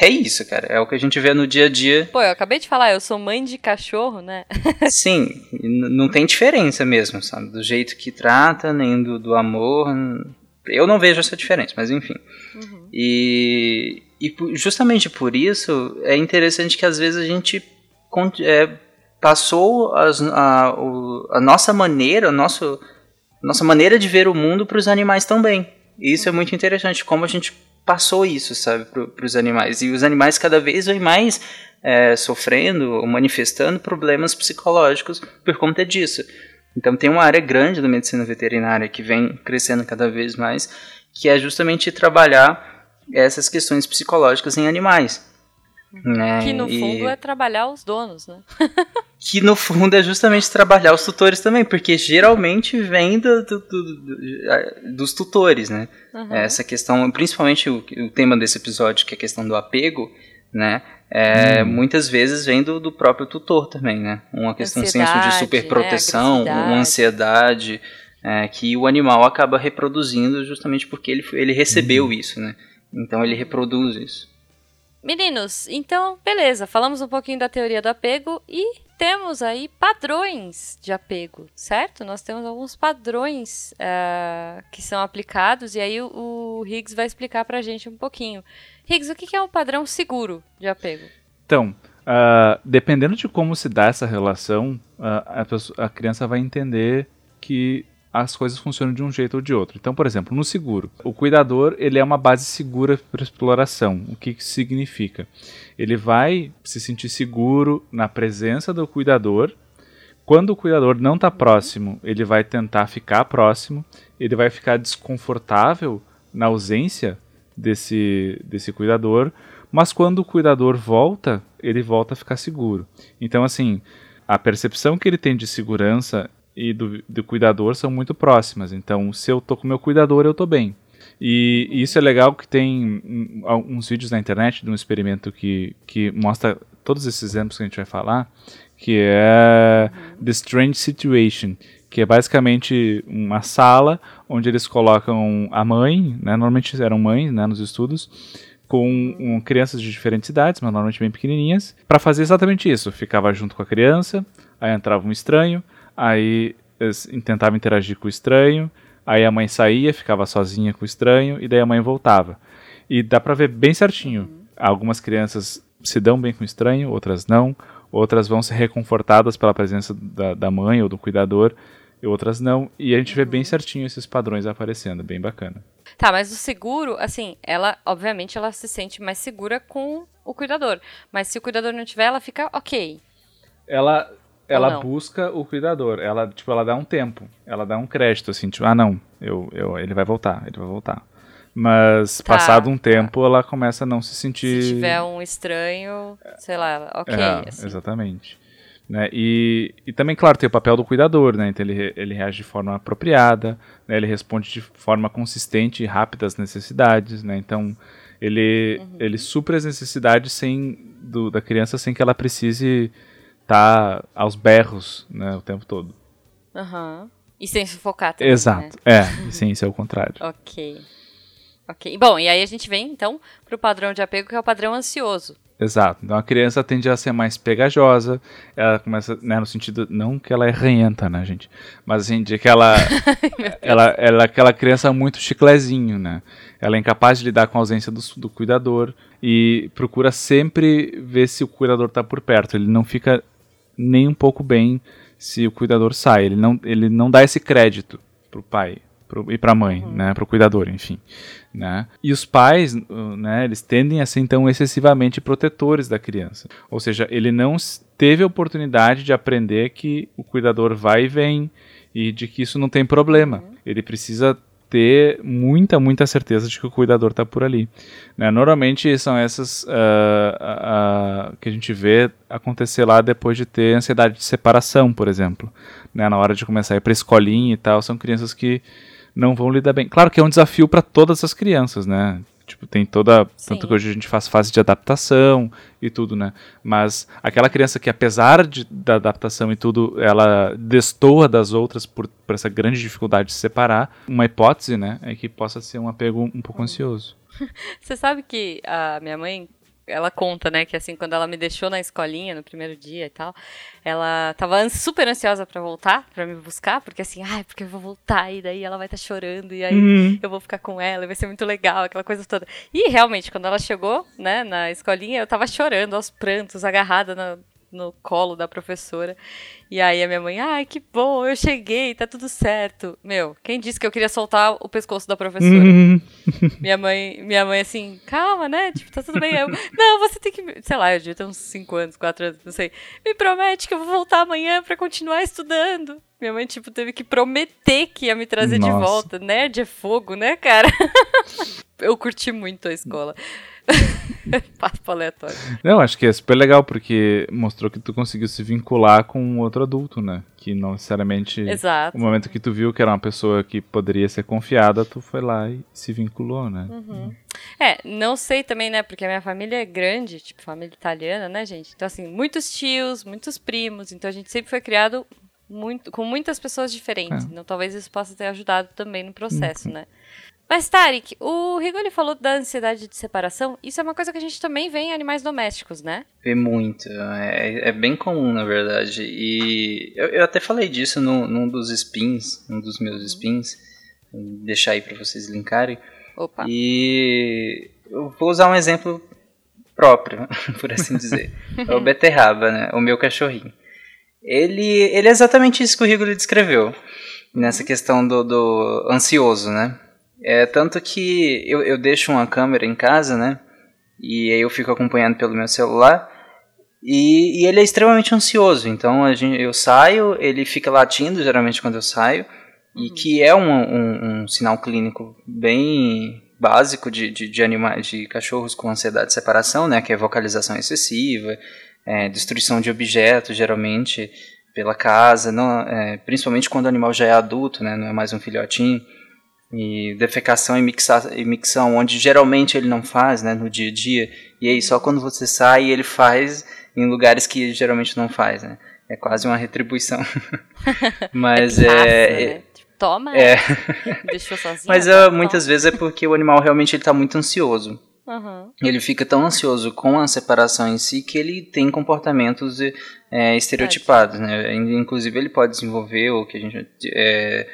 é isso, cara. É o que a gente vê no dia a dia. Pô, eu acabei de falar, eu sou mãe de cachorro, né? <laughs> Sim, não tem diferença mesmo, sabe? Do jeito que trata, nem do, do amor. Eu não vejo essa diferença, mas enfim. Uhum. E, e justamente por isso é interessante que às vezes a gente é, passou as, a, a, nossa maneira, a nosso, nossa maneira de ver o mundo para os animais também. E isso é muito interessante, como a gente passou isso, sabe, para os animais. E os animais cada vez vêm mais é, sofrendo ou manifestando problemas psicológicos por conta disso. Então tem uma área grande da medicina veterinária que vem crescendo cada vez mais, que é justamente trabalhar essas questões psicológicas em animais. Né? Que no fundo e... é trabalhar os donos, né? <laughs> que no fundo é justamente trabalhar os tutores também, porque geralmente vem do, do, do, dos tutores, né? Uhum. Essa questão, principalmente o, o tema desse episódio, que é a questão do apego, né? É, hum. Muitas vezes vem do, do, próprio tutor também, né? Uma questão senso de superproteção, né? uma ansiedade é, que o animal acaba reproduzindo justamente porque ele, ele recebeu hum. isso, né? Então ele reproduz isso. Meninos, então beleza, falamos um pouquinho da teoria do apego e temos aí padrões de apego, certo? Nós temos alguns padrões uh, que são aplicados e aí o, o Higgs vai explicar pra gente um pouquinho. Higgs, o que é um padrão seguro de apego? Então, uh, dependendo de como se dá essa relação, uh, a, a criança vai entender que as coisas funcionam de um jeito ou de outro. Então, por exemplo, no seguro, o cuidador ele é uma base segura para exploração. O que, que significa? Ele vai se sentir seguro na presença do cuidador. Quando o cuidador não está próximo, ele vai tentar ficar próximo. Ele vai ficar desconfortável na ausência desse, desse cuidador. Mas quando o cuidador volta, ele volta a ficar seguro. Então, assim, a percepção que ele tem de segurança e do, do cuidador são muito próximas. Então, se eu tô com meu cuidador, eu tô bem. E, isso é legal que tem uns vídeos na internet de um experimento que, que mostra todos esses exemplos que a gente vai falar, que é The Strange Situation, que é basicamente uma sala onde eles colocam a mãe, né, normalmente eram mães né, nos estudos, com um, crianças de diferentes idades, mas normalmente bem pequenininhas, para fazer exatamente isso. Ficava junto com a criança, aí entrava um estranho, aí tentava interagir com o estranho, aí a mãe saía, ficava sozinha com o estranho, e daí a mãe voltava. E dá pra ver bem certinho. Uhum. Algumas crianças se dão bem com o estranho, outras não, outras vão ser reconfortadas pela presença da, da mãe ou do cuidador, e outras não, e a gente vê bem certinho esses padrões aparecendo, bem bacana. Tá, mas o seguro, assim, ela, obviamente, ela se sente mais segura com o cuidador. Mas se o cuidador não tiver, ela fica ok. Ela ela busca o cuidador. Ela, tipo, ela dá um tempo. Ela dá um crédito, assim, tipo, ah, não, eu, eu, ele vai voltar, ele vai voltar. Mas, tá, passado um tá. tempo, ela começa a não se sentir. Se tiver um estranho, sei lá, ok. É, assim. Exatamente. Né? E, e também, claro, tem o papel do cuidador, né? Então ele, ele reage de forma apropriada, né? ele responde de forma consistente e rápida às necessidades, né? Então ele, uhum. ele supre as necessidades sem, do, da criança sem que ela precise estar tá aos berros né, o tempo todo. Uhum. E sem sufocar também. Exato, né? é, e sem ser o contrário. ok. Ok. Bom, e aí a gente vem então para o padrão de apego, que é o padrão ansioso. Exato. Então a criança tende a ser mais pegajosa, ela começa, né, no sentido, não que ela é ranhenta, né, gente? Mas assim, de que ela, <laughs> ela, ela é aquela criança muito chiclezinho, né? Ela é incapaz de lidar com a ausência do, do cuidador e procura sempre ver se o cuidador está por perto. Ele não fica nem um pouco bem se o cuidador sai. Ele não, ele não dá esse crédito pro pai pro, e para a mãe, uhum. né, pro cuidador, enfim né? E os pais, uh, né, eles tendem a ser então excessivamente protetores da criança. Ou seja, ele não teve a oportunidade de aprender que o cuidador vai e vem e de que isso não tem problema. Uhum. Ele precisa ter muita, muita certeza de que o cuidador está por ali. Né? Normalmente são essas uh, uh, uh, que a gente vê acontecer lá depois de ter ansiedade de separação, por exemplo. Né? Na hora de começar a ir para escolinha e tal, são crianças que não vão lidar bem. Claro que é um desafio para todas as crianças, né? Tipo, tem toda. Sim. Tanto que hoje a gente faz fase de adaptação e tudo, né? Mas aquela criança que, apesar de, da adaptação e tudo, ela destoa das outras por, por essa grande dificuldade de se separar, uma hipótese, né? É que possa ser um apego um pouco ansioso. <laughs> Você sabe que a minha mãe, ela conta, né, que assim, quando ela me deixou na escolinha no primeiro dia e tal, ela tava super ansiosa para voltar, para me buscar, porque assim, ai, porque eu vou voltar e daí ela vai estar tá chorando e aí uhum. eu vou ficar com ela, vai ser muito legal, aquela coisa toda. E realmente, quando ela chegou, né, na escolinha, eu tava chorando aos prantos, agarrada na, no colo da professora. E aí a minha mãe, ai, que bom, eu cheguei, tá tudo certo. Meu, quem disse que eu queria soltar o pescoço da professora? Uhum. minha mãe, minha mãe assim, calma, né? Tipo, tá tudo bem. Eu, não, você tem que, sei lá, eu devia ter uns 5 anos, 4 anos, não sei. Me promete que eu vou voltar amanhã para continuar estudando. Minha mãe, tipo, teve que prometer que ia me trazer Nossa. de volta. Nerd é fogo, né, cara? <laughs> eu curti muito a escola. <laughs> Papo aleatório. Não, acho que é super legal, porque mostrou que tu conseguiu se vincular com um outro adulto, né? Que não necessariamente. Exato. O momento que tu viu que era uma pessoa que poderia ser confiada, tu foi lá e se vinculou, né? Uhum. É, não sei também, né? Porque a minha família é grande, tipo, família italiana, né, gente? Então, assim, muitos tios, muitos primos. Então, a gente sempre foi criado muito, com muitas pessoas diferentes. É. Então, talvez isso possa ter ajudado também no processo, uhum. né? Mas, Tarek, o Rigo ele falou da ansiedade de separação. Isso é uma coisa que a gente também vê em animais domésticos, né? Vê muito. É, é bem comum, na verdade. E eu, eu até falei disso no, num dos spins, um dos meus spins. Vou deixar aí para vocês linkarem. Opa. E eu vou usar um exemplo próprio, <laughs> por assim dizer. <laughs> é o beterraba, né? O meu cachorrinho. Ele, ele é exatamente isso que o Rigo descreveu. Nessa uhum. questão do, do ansioso, né? É, tanto que eu, eu deixo uma câmera em casa, né? E aí eu fico acompanhando pelo meu celular. E, e ele é extremamente ansioso. Então a gente, eu saio, ele fica latindo geralmente quando eu saio. E uhum. que é um, um, um, sinal clínico bem básico de, de, de, animais, de cachorros com ansiedade de separação, né? Que é vocalização excessiva, é, destruição de objetos, geralmente pela casa, não, é, principalmente quando o animal já é adulto, né? Não é mais um filhotinho e defecação e, mixa, e micção, onde geralmente ele não faz, né, no dia a dia, e aí só quando você sai ele faz em lugares que geralmente não faz, né? É quase uma retribuição. <laughs> Mas é, é, né? tipo, toma, é. <laughs> deixou sozinho. Mas uh, muitas vezes é porque o animal realmente está muito ansioso. Uhum. Ele fica tão ansioso com a separação em si que ele tem comportamentos é, estereotipados, né? Inclusive ele pode desenvolver o que a gente é,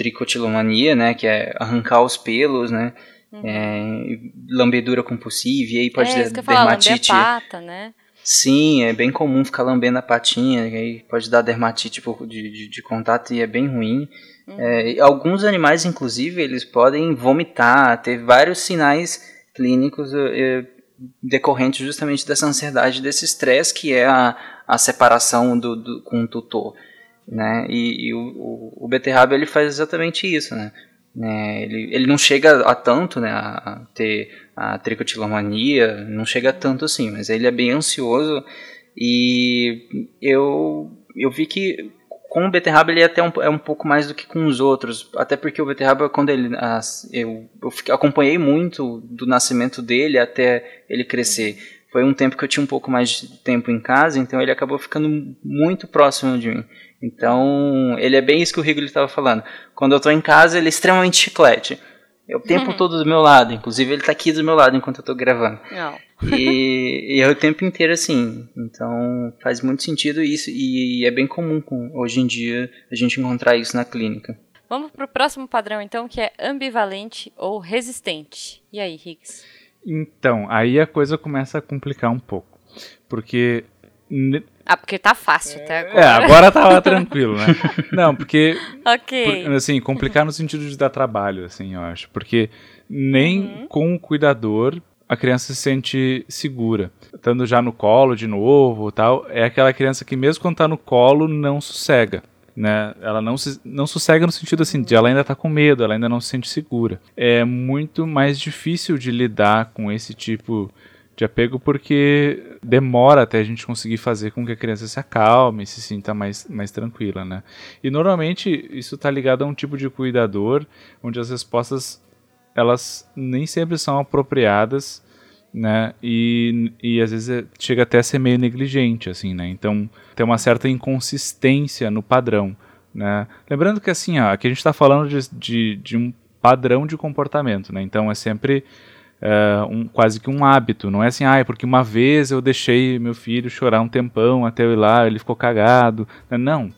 tricotilomania, né, que é arrancar os pelos, né, uhum. é, lambedura compulsiva, e aí pode é, dar dermatite. Falar, pata, né? Sim, é bem comum ficar lambendo a patinha, e aí pode dar dermatite de, de, de contato e é bem ruim. Uhum. É, alguns animais, inclusive, eles podem vomitar, ter vários sinais clínicos é, decorrente justamente dessa ansiedade, desse estresse que é a, a separação do, do, com o tutor, né? E, e o, o, o Beterraba ele faz exatamente isso, né? né? Ele, ele não chega a tanto, né? A ter a tricotilomania, não chega a tanto assim, mas ele é bem ansioso e eu eu vi que com o beterraba ele é até um, é um pouco mais do que com os outros, até porque o beterraba quando ele as, eu, eu acompanhei muito do nascimento dele até ele crescer. Foi um tempo que eu tinha um pouco mais de tempo em casa, então ele acabou ficando muito próximo de mim. Então, ele é bem isso que o Rigoli estava falando. Quando eu estou em casa, ele é extremamente chiclete. É o tempo <laughs> todo do meu lado, inclusive ele está aqui do meu lado enquanto eu estou gravando. Não. E, e, é o tempo inteiro assim. Então faz muito sentido isso e é bem comum com, hoje em dia a gente encontrar isso na clínica. Vamos para o próximo padrão então, que é ambivalente ou resistente. E aí, Higgs? Então, aí a coisa começa a complicar um pouco. Porque ah, porque tá fácil até agora. É, agora tava tranquilo, né? <laughs> Não, porque. ok. Por, assim, complicar no sentido de dar trabalho, assim, eu acho. Porque nem uhum. com o cuidador a criança se sente segura. Estando já no colo de novo tal, é aquela criança que mesmo quando tá no colo não sossega. Né? Ela não, se, não sossega no sentido assim, de ela ainda tá com medo, ela ainda não se sente segura. É muito mais difícil de lidar com esse tipo de apego porque demora até a gente conseguir fazer com que a criança se acalme, se sinta mais, mais tranquila, né? E normalmente isso está ligado a um tipo de cuidador onde as respostas elas nem sempre são apropriadas, né? E, e às vezes é, chega até a ser meio negligente, assim, né? Então tem uma certa inconsistência no padrão, né? Lembrando que assim, ó, aqui a gente está falando de, de, de, um padrão de comportamento, né? Então é sempre é, um, quase que um hábito, não é assim, ah, é porque uma vez eu deixei meu filho chorar um tempão até eu ir lá, ele ficou cagado. Não,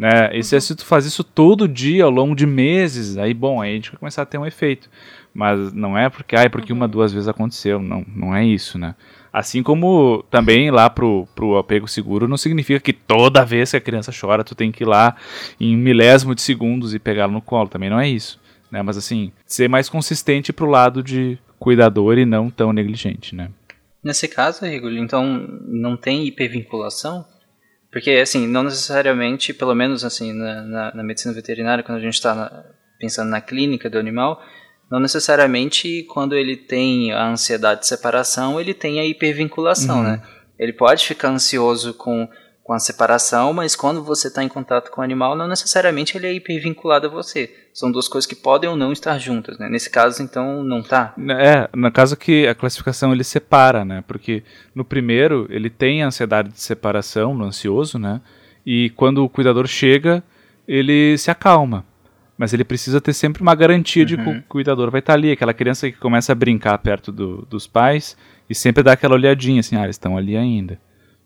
né? E se uhum. tu faz isso todo dia ao longo de meses, aí bom, aí a gente vai começar a ter um efeito. Mas não é porque, ah, é porque uma, uhum. duas vezes aconteceu. Não, não é isso, né? Assim como também lá pro, pro apego seguro não significa que toda vez que a criança chora tu tem que ir lá em milésimo de segundos e pegá-la no colo. Também não é isso. Né? Mas assim, ser mais consistente pro lado de cuidador e não tão negligente, né? Nesse caso, Rigoli, então não tem hipervinculação? Porque, assim, não necessariamente, pelo menos assim, na, na, na medicina veterinária, quando a gente está pensando na clínica do animal, não necessariamente quando ele tem a ansiedade de separação, ele tem a hipervinculação, uhum. né? Ele pode ficar ansioso com, com a separação, mas quando você está em contato com o animal, não necessariamente ele é hipervinculado a você. São duas coisas que podem ou não estar juntas, né? Nesse caso, então, não tá. É, no caso que a classificação ele separa, né? Porque no primeiro, ele tem a ansiedade de separação, no ansioso, né? E quando o cuidador chega, ele se acalma mas ele precisa ter sempre uma garantia uhum. de que o uhum. cuidador vai estar ali. Aquela criança que começa a brincar perto do, dos pais e sempre dá aquela olhadinha assim, ah, eles estão ali ainda.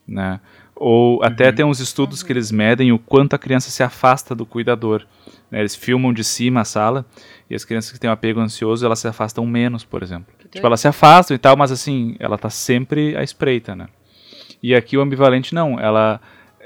Né? Ou até uhum. tem uns estudos que eles medem o quanto a criança se afasta do cuidador. Né? Eles filmam de cima a sala e as crianças que têm um apego ansioso, elas se afastam menos, por exemplo. Tipo, elas se afastam e tal, mas assim, ela está sempre à espreita, né? E aqui o ambivalente não, ela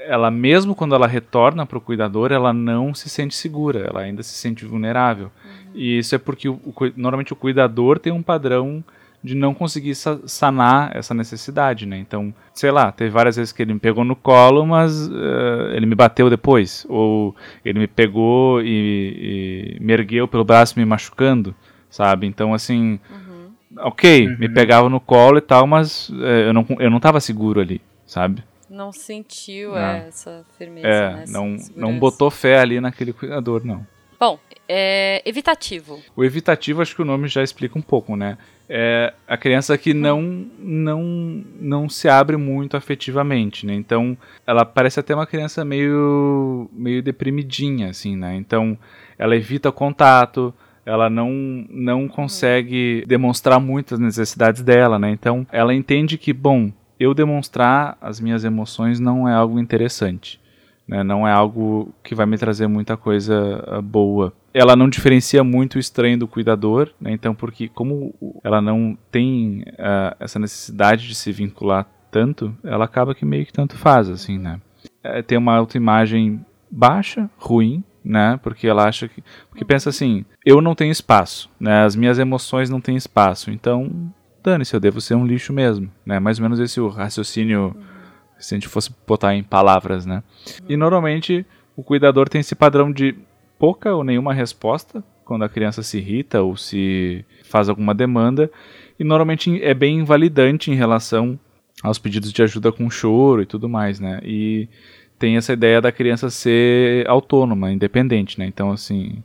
ela mesmo quando ela retorna para o cuidador, ela não se sente segura, ela ainda se sente vulnerável. Uhum. E isso é porque o, o, normalmente o cuidador tem um padrão de não conseguir sanar essa necessidade, né? Então, sei lá, teve várias vezes que ele me pegou no colo, mas uh, ele me bateu depois, ou ele me pegou e, e, me ergueu pelo braço me machucando, sabe? Então, assim, uhum. ok, uhum. me pegava no colo e tal, mas uh, eu não eu não estava seguro ali, sabe? não sentiu é, essa firmeza. É, né, não, não botou fé ali naquele cuidador, não. Bom, é, evitativo. O evitativo, acho que o nome já explica um pouco, né? É a criança que não, não, não se abre muito afetivamente, né? Então, ela parece até uma criança meio, meio deprimidinha, assim, né? Então, ela evita contato, ela não, não consegue demonstrar muitas necessidades dela, né? Então, ela entende que, bom, eu demonstrar as minhas emoções não é algo interessante. Né? Não é algo que vai me trazer muita coisa uh, boa. Ela não diferencia muito o estranho do cuidador, né? então, porque como ela não tem uh, essa necessidade de se vincular tanto, ela acaba que meio que tanto faz, assim, né? É, tem uma autoimagem baixa, ruim, né? Porque ela acha que. Porque pensa assim, eu não tenho espaço, né? As minhas emoções não têm espaço, então dane-se, eu devo ser um lixo mesmo, né? Mais ou menos esse o raciocínio, se a gente fosse botar em palavras, né? E normalmente o cuidador tem esse padrão de pouca ou nenhuma resposta quando a criança se irrita ou se faz alguma demanda, e normalmente é bem invalidante em relação aos pedidos de ajuda com choro e tudo mais, né? E tem essa ideia da criança ser autônoma, independente, né? Então, assim,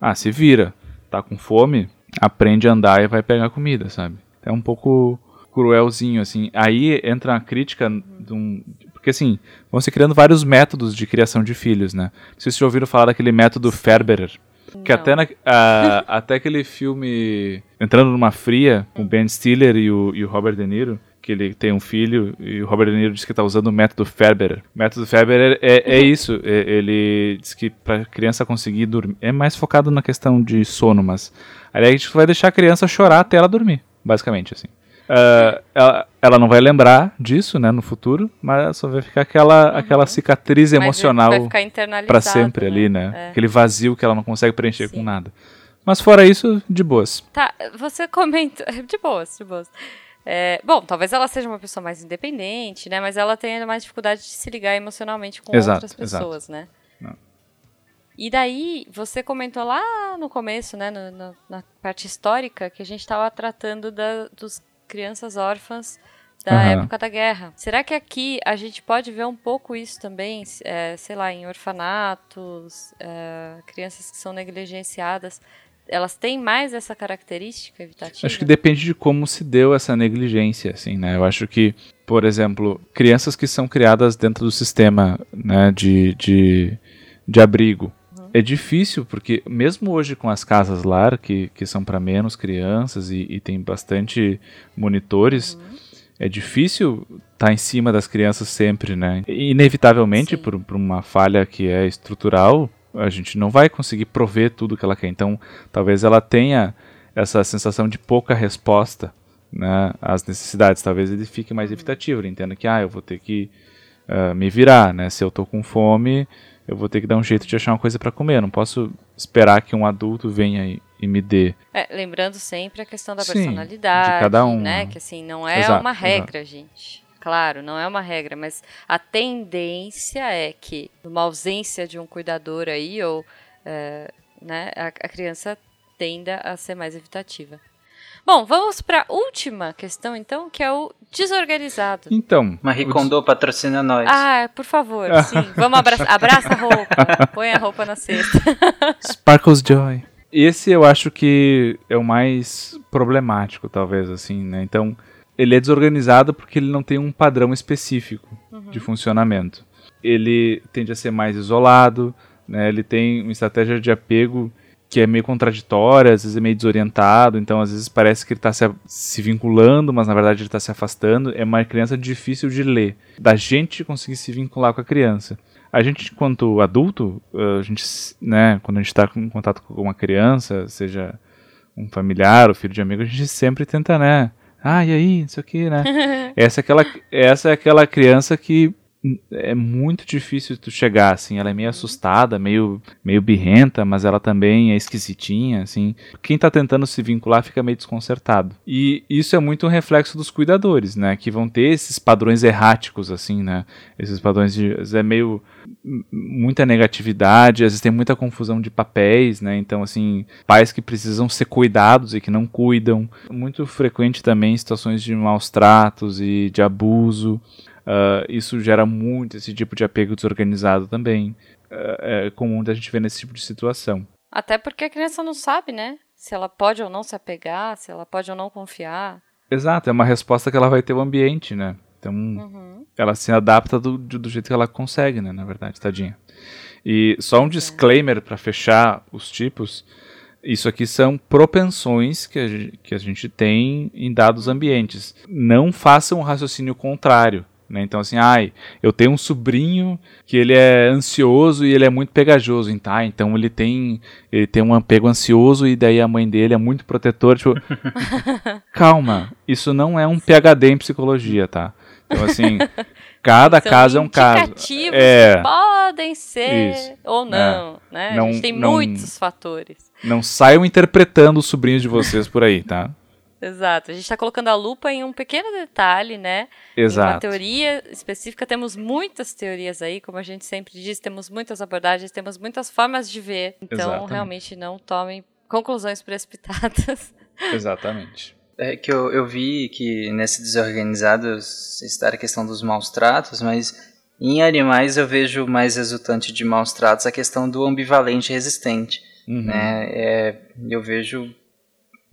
ah, se vira, tá com fome, aprende a andar e vai pegar comida, sabe? É um pouco cruelzinho, assim. Aí entra a crítica de um. Porque, assim, vão se criando vários métodos de criação de filhos, né? Vocês já ouviram falar daquele método Ferberer? Que até, na, a, <laughs> até aquele filme Entrando numa Fria, com o Ben Stiller e o, e o Robert De Niro, que ele tem um filho e o Robert De Niro diz que está usando o método Ferber. O método Ferber é, é isso. É, ele diz que para a criança conseguir dormir é mais focado na questão de sono, mas aí a gente vai deixar a criança chorar até ela dormir, basicamente assim. Uh, ela, ela, não vai lembrar disso, né, no futuro, mas só vai ficar aquela, uhum. aquela cicatriz mas emocional para sempre né? ali, né? É. Aquele vazio que ela não consegue preencher Sim. com nada. Mas fora isso, de boas. Tá, você comenta. <laughs> De boas, de boas. É, bom, talvez ela seja uma pessoa mais independente, né? Mas ela tenha mais dificuldade de se ligar emocionalmente com exato, outras pessoas, exato. né? Não. E daí, você comentou lá no começo, né, no, no, na parte histórica, que a gente estava tratando da, dos crianças órfãs da uhum. época da guerra. Será que aqui a gente pode ver um pouco isso também, é, sei lá, em orfanatos, é, crianças que são negligenciadas? elas têm mais essa característica evitativa? Acho que depende de como se deu essa negligência, assim, né? Eu acho que, por exemplo, crianças que são criadas dentro do sistema né, de, de, de abrigo. É difícil, porque mesmo hoje com as casas lar, que, que são para menos crianças e, e tem bastante monitores, uhum. é difícil estar tá em cima das crianças sempre, né? Inevitavelmente, por, por uma falha que é estrutural, a gente não vai conseguir prover tudo que ela quer. Então, talvez ela tenha essa sensação de pouca resposta né, às necessidades. Talvez ele fique mais evitativo, ele entenda que ah, eu vou ter que uh, me virar, né? Se eu estou com fome, eu vou ter que dar um jeito de achar uma coisa para comer. Eu não posso esperar que um adulto venha e, e me dê. É, lembrando sempre a questão da Sim, personalidade, de cada um, né? Que assim não é exato, uma regra, exato. gente. Claro, não é uma regra, mas a tendência é que, numa ausência de um cuidador aí, ou é, né, a, a criança tenda a ser mais evitativa. Bom, vamos para a última questão, então, que é o desorganizado. Então. Marie Kondo des... patrocina nós. Ah, por favor, sim. Vamos abraçar. <laughs> Abraça a roupa. Põe a roupa na cesta. <laughs> Sparkles Joy. Esse eu acho que é o mais problemático, talvez, assim, né? Então, ele é desorganizado porque ele não tem um padrão específico uhum. de funcionamento. Ele tende a ser mais isolado, né? ele tem uma estratégia de apego que é meio contraditória, às vezes é meio desorientado, então às vezes parece que ele está se, se, vinculando, mas na verdade ele está se afastando. É uma criança difícil de ler, da gente conseguir se vincular com a criança. A gente, enquanto adulto, a gente, né, quando a gente está em contato com uma criança, seja um familiar ou filho de amigo, a gente sempre tenta, né, ah, e aí, não sei o que, né? <laughs> essa, é aquela, essa é aquela criança que é muito difícil tu chegar, assim, ela é meio assustada, meio, meio birrenta, mas ela também é esquisitinha, assim. Quem tá tentando se vincular fica meio desconcertado. E isso é muito um reflexo dos cuidadores, né, que vão ter esses padrões erráticos, assim, né, esses padrões de, é meio muita negatividade, às vezes tem muita confusão de papéis, né? Então, assim, pais que precisam ser cuidados e que não cuidam. Muito frequente também situações de maus tratos e de abuso. Uh, isso gera muito esse tipo de apego desorganizado também. Uh, é comum da gente ver nesse tipo de situação. Até porque a criança não sabe, né? Se ela pode ou não se apegar, se ela pode ou não confiar. Exato, é uma resposta que ela vai ter o ambiente, né? Então, uhum. ela se adapta do, do jeito que ela consegue, né? Na verdade, tadinha. E só um disclaimer para fechar os tipos. Isso aqui são propensões que a, gente, que a gente tem em dados ambientes. Não façam um raciocínio contrário. Né? Então, assim, ai, eu tenho um sobrinho que ele é ansioso e ele é muito pegajoso, hein, tá? Então ele tem, ele tem um apego ansioso e daí a mãe dele é muito protetora. Tipo, <laughs> calma, isso não é um PhD em psicologia, tá? Então, assim, cada São caso é um caso. É, podem ser isso, ou não, é, né? Não, a gente tem não, muitos fatores. Não saiam interpretando os sobrinhos de vocês por aí, tá? Exato. A gente está colocando a lupa em um pequeno detalhe, né? Exato. Em uma teoria específica, temos muitas teorias aí, como a gente sempre diz, temos muitas abordagens, temos muitas formas de ver. Então, Exatamente. realmente, não tomem conclusões precipitadas. <laughs> Exatamente. É que eu, eu vi que nesse desorganizado está a questão dos maus tratos, mas em animais eu vejo mais resultante de maus tratos a questão do ambivalente resistente. Uhum. Né? É, eu vejo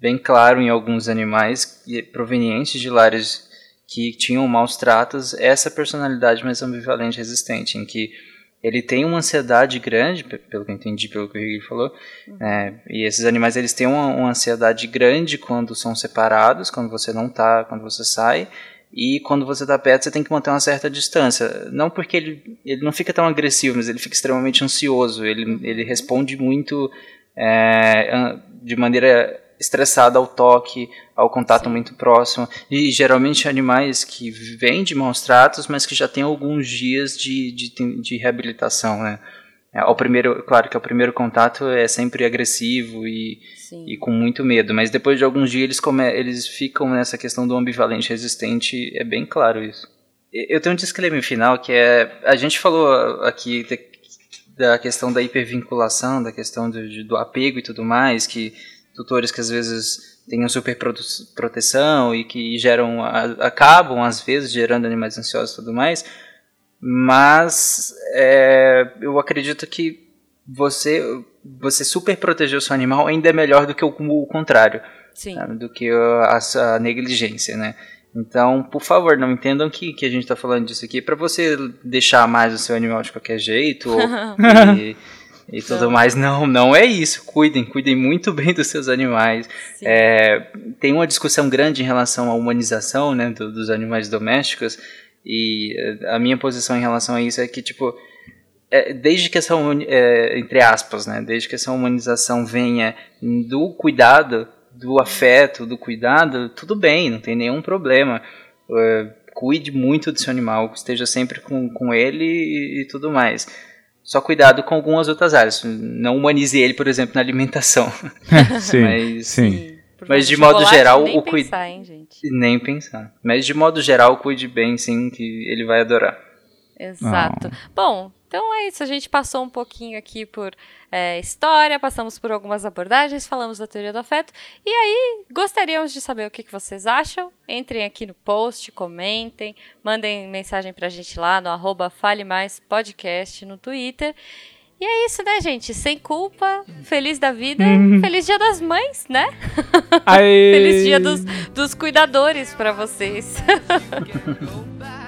bem claro em alguns animais provenientes de lares que tinham maus tratos essa personalidade mais ambivalente resistente, em que ele tem uma ansiedade grande, pelo que eu entendi, pelo que o Rick falou, uhum. é, e esses animais eles têm uma, uma, ansiedade grande quando são separados, quando você não tá, quando você sai, e quando você está perto você tem que manter uma certa distância. Não porque ele, ele não fica tão agressivo, mas ele fica extremamente ansioso, ele, ele responde muito é, de maneira estressada ao toque, ao contato Sim. muito próximo. E geralmente animais que vêm de maus tratos, mas que já têm alguns dias de, de, de reabilitação, né? É, ao primeiro, claro que o primeiro contato é sempre agressivo e, e com muito medo, mas depois de alguns dias eles, come, eles ficam nessa questão do ambivalente resistente, é bem claro isso. Eu tenho um disclaimer final que é, a gente falou aqui da questão da hipervinculação, da questão do, do apego e tudo mais, que tutores que às vezes têm super proteção e que geram, acabam às vezes gerando animais ansiosos e tudo mais, mas é, eu acredito que você você super proteger o seu animal ainda é melhor do que o, o contrário, sabe, do que a, a, negligência, né? Então, por favor, não entendam que, que a gente está falando disso aqui para você deixar mais o seu animal de qualquer jeito ou, <laughs> e, e tudo não. mais. Não, não é isso. Cuidem, cuidem muito <laughs> bem dos seus animais. É, tem uma discussão grande em relação à humanização né, do, dos animais domésticos. E a minha posição em relação a isso é que, tipo, é, desde que essa, é, entre aspas, né, desde que essa humanização venha do cuidado, do afeto, do cuidado, tudo bem, não tem nenhum problema. É, cuide muito do seu animal, esteja sempre com, com ele e, e tudo mais. Só cuidado com algumas outras áreas. Não humanize ele, por exemplo, na alimentação. <laughs> <laughs> sim, mas, sim. Mas de modo geral, nem o cuide. Nem pensar. Mas de modo geral, cuide bem, sim, que ele vai adorar. Exato. Oh. Bom, então é isso. A gente passou um pouquinho aqui por é, história, passamos por algumas abordagens, falamos da teoria do afeto. E aí, gostaríamos de saber o que, que vocês acham. Entrem aqui no post, comentem, mandem mensagem pra gente lá no arroba Fale Mais Podcast no Twitter. E é isso, né, gente? Sem culpa, feliz da vida, uhum. feliz dia das mães, né? <laughs> feliz dia dos, dos cuidadores para vocês. <laughs>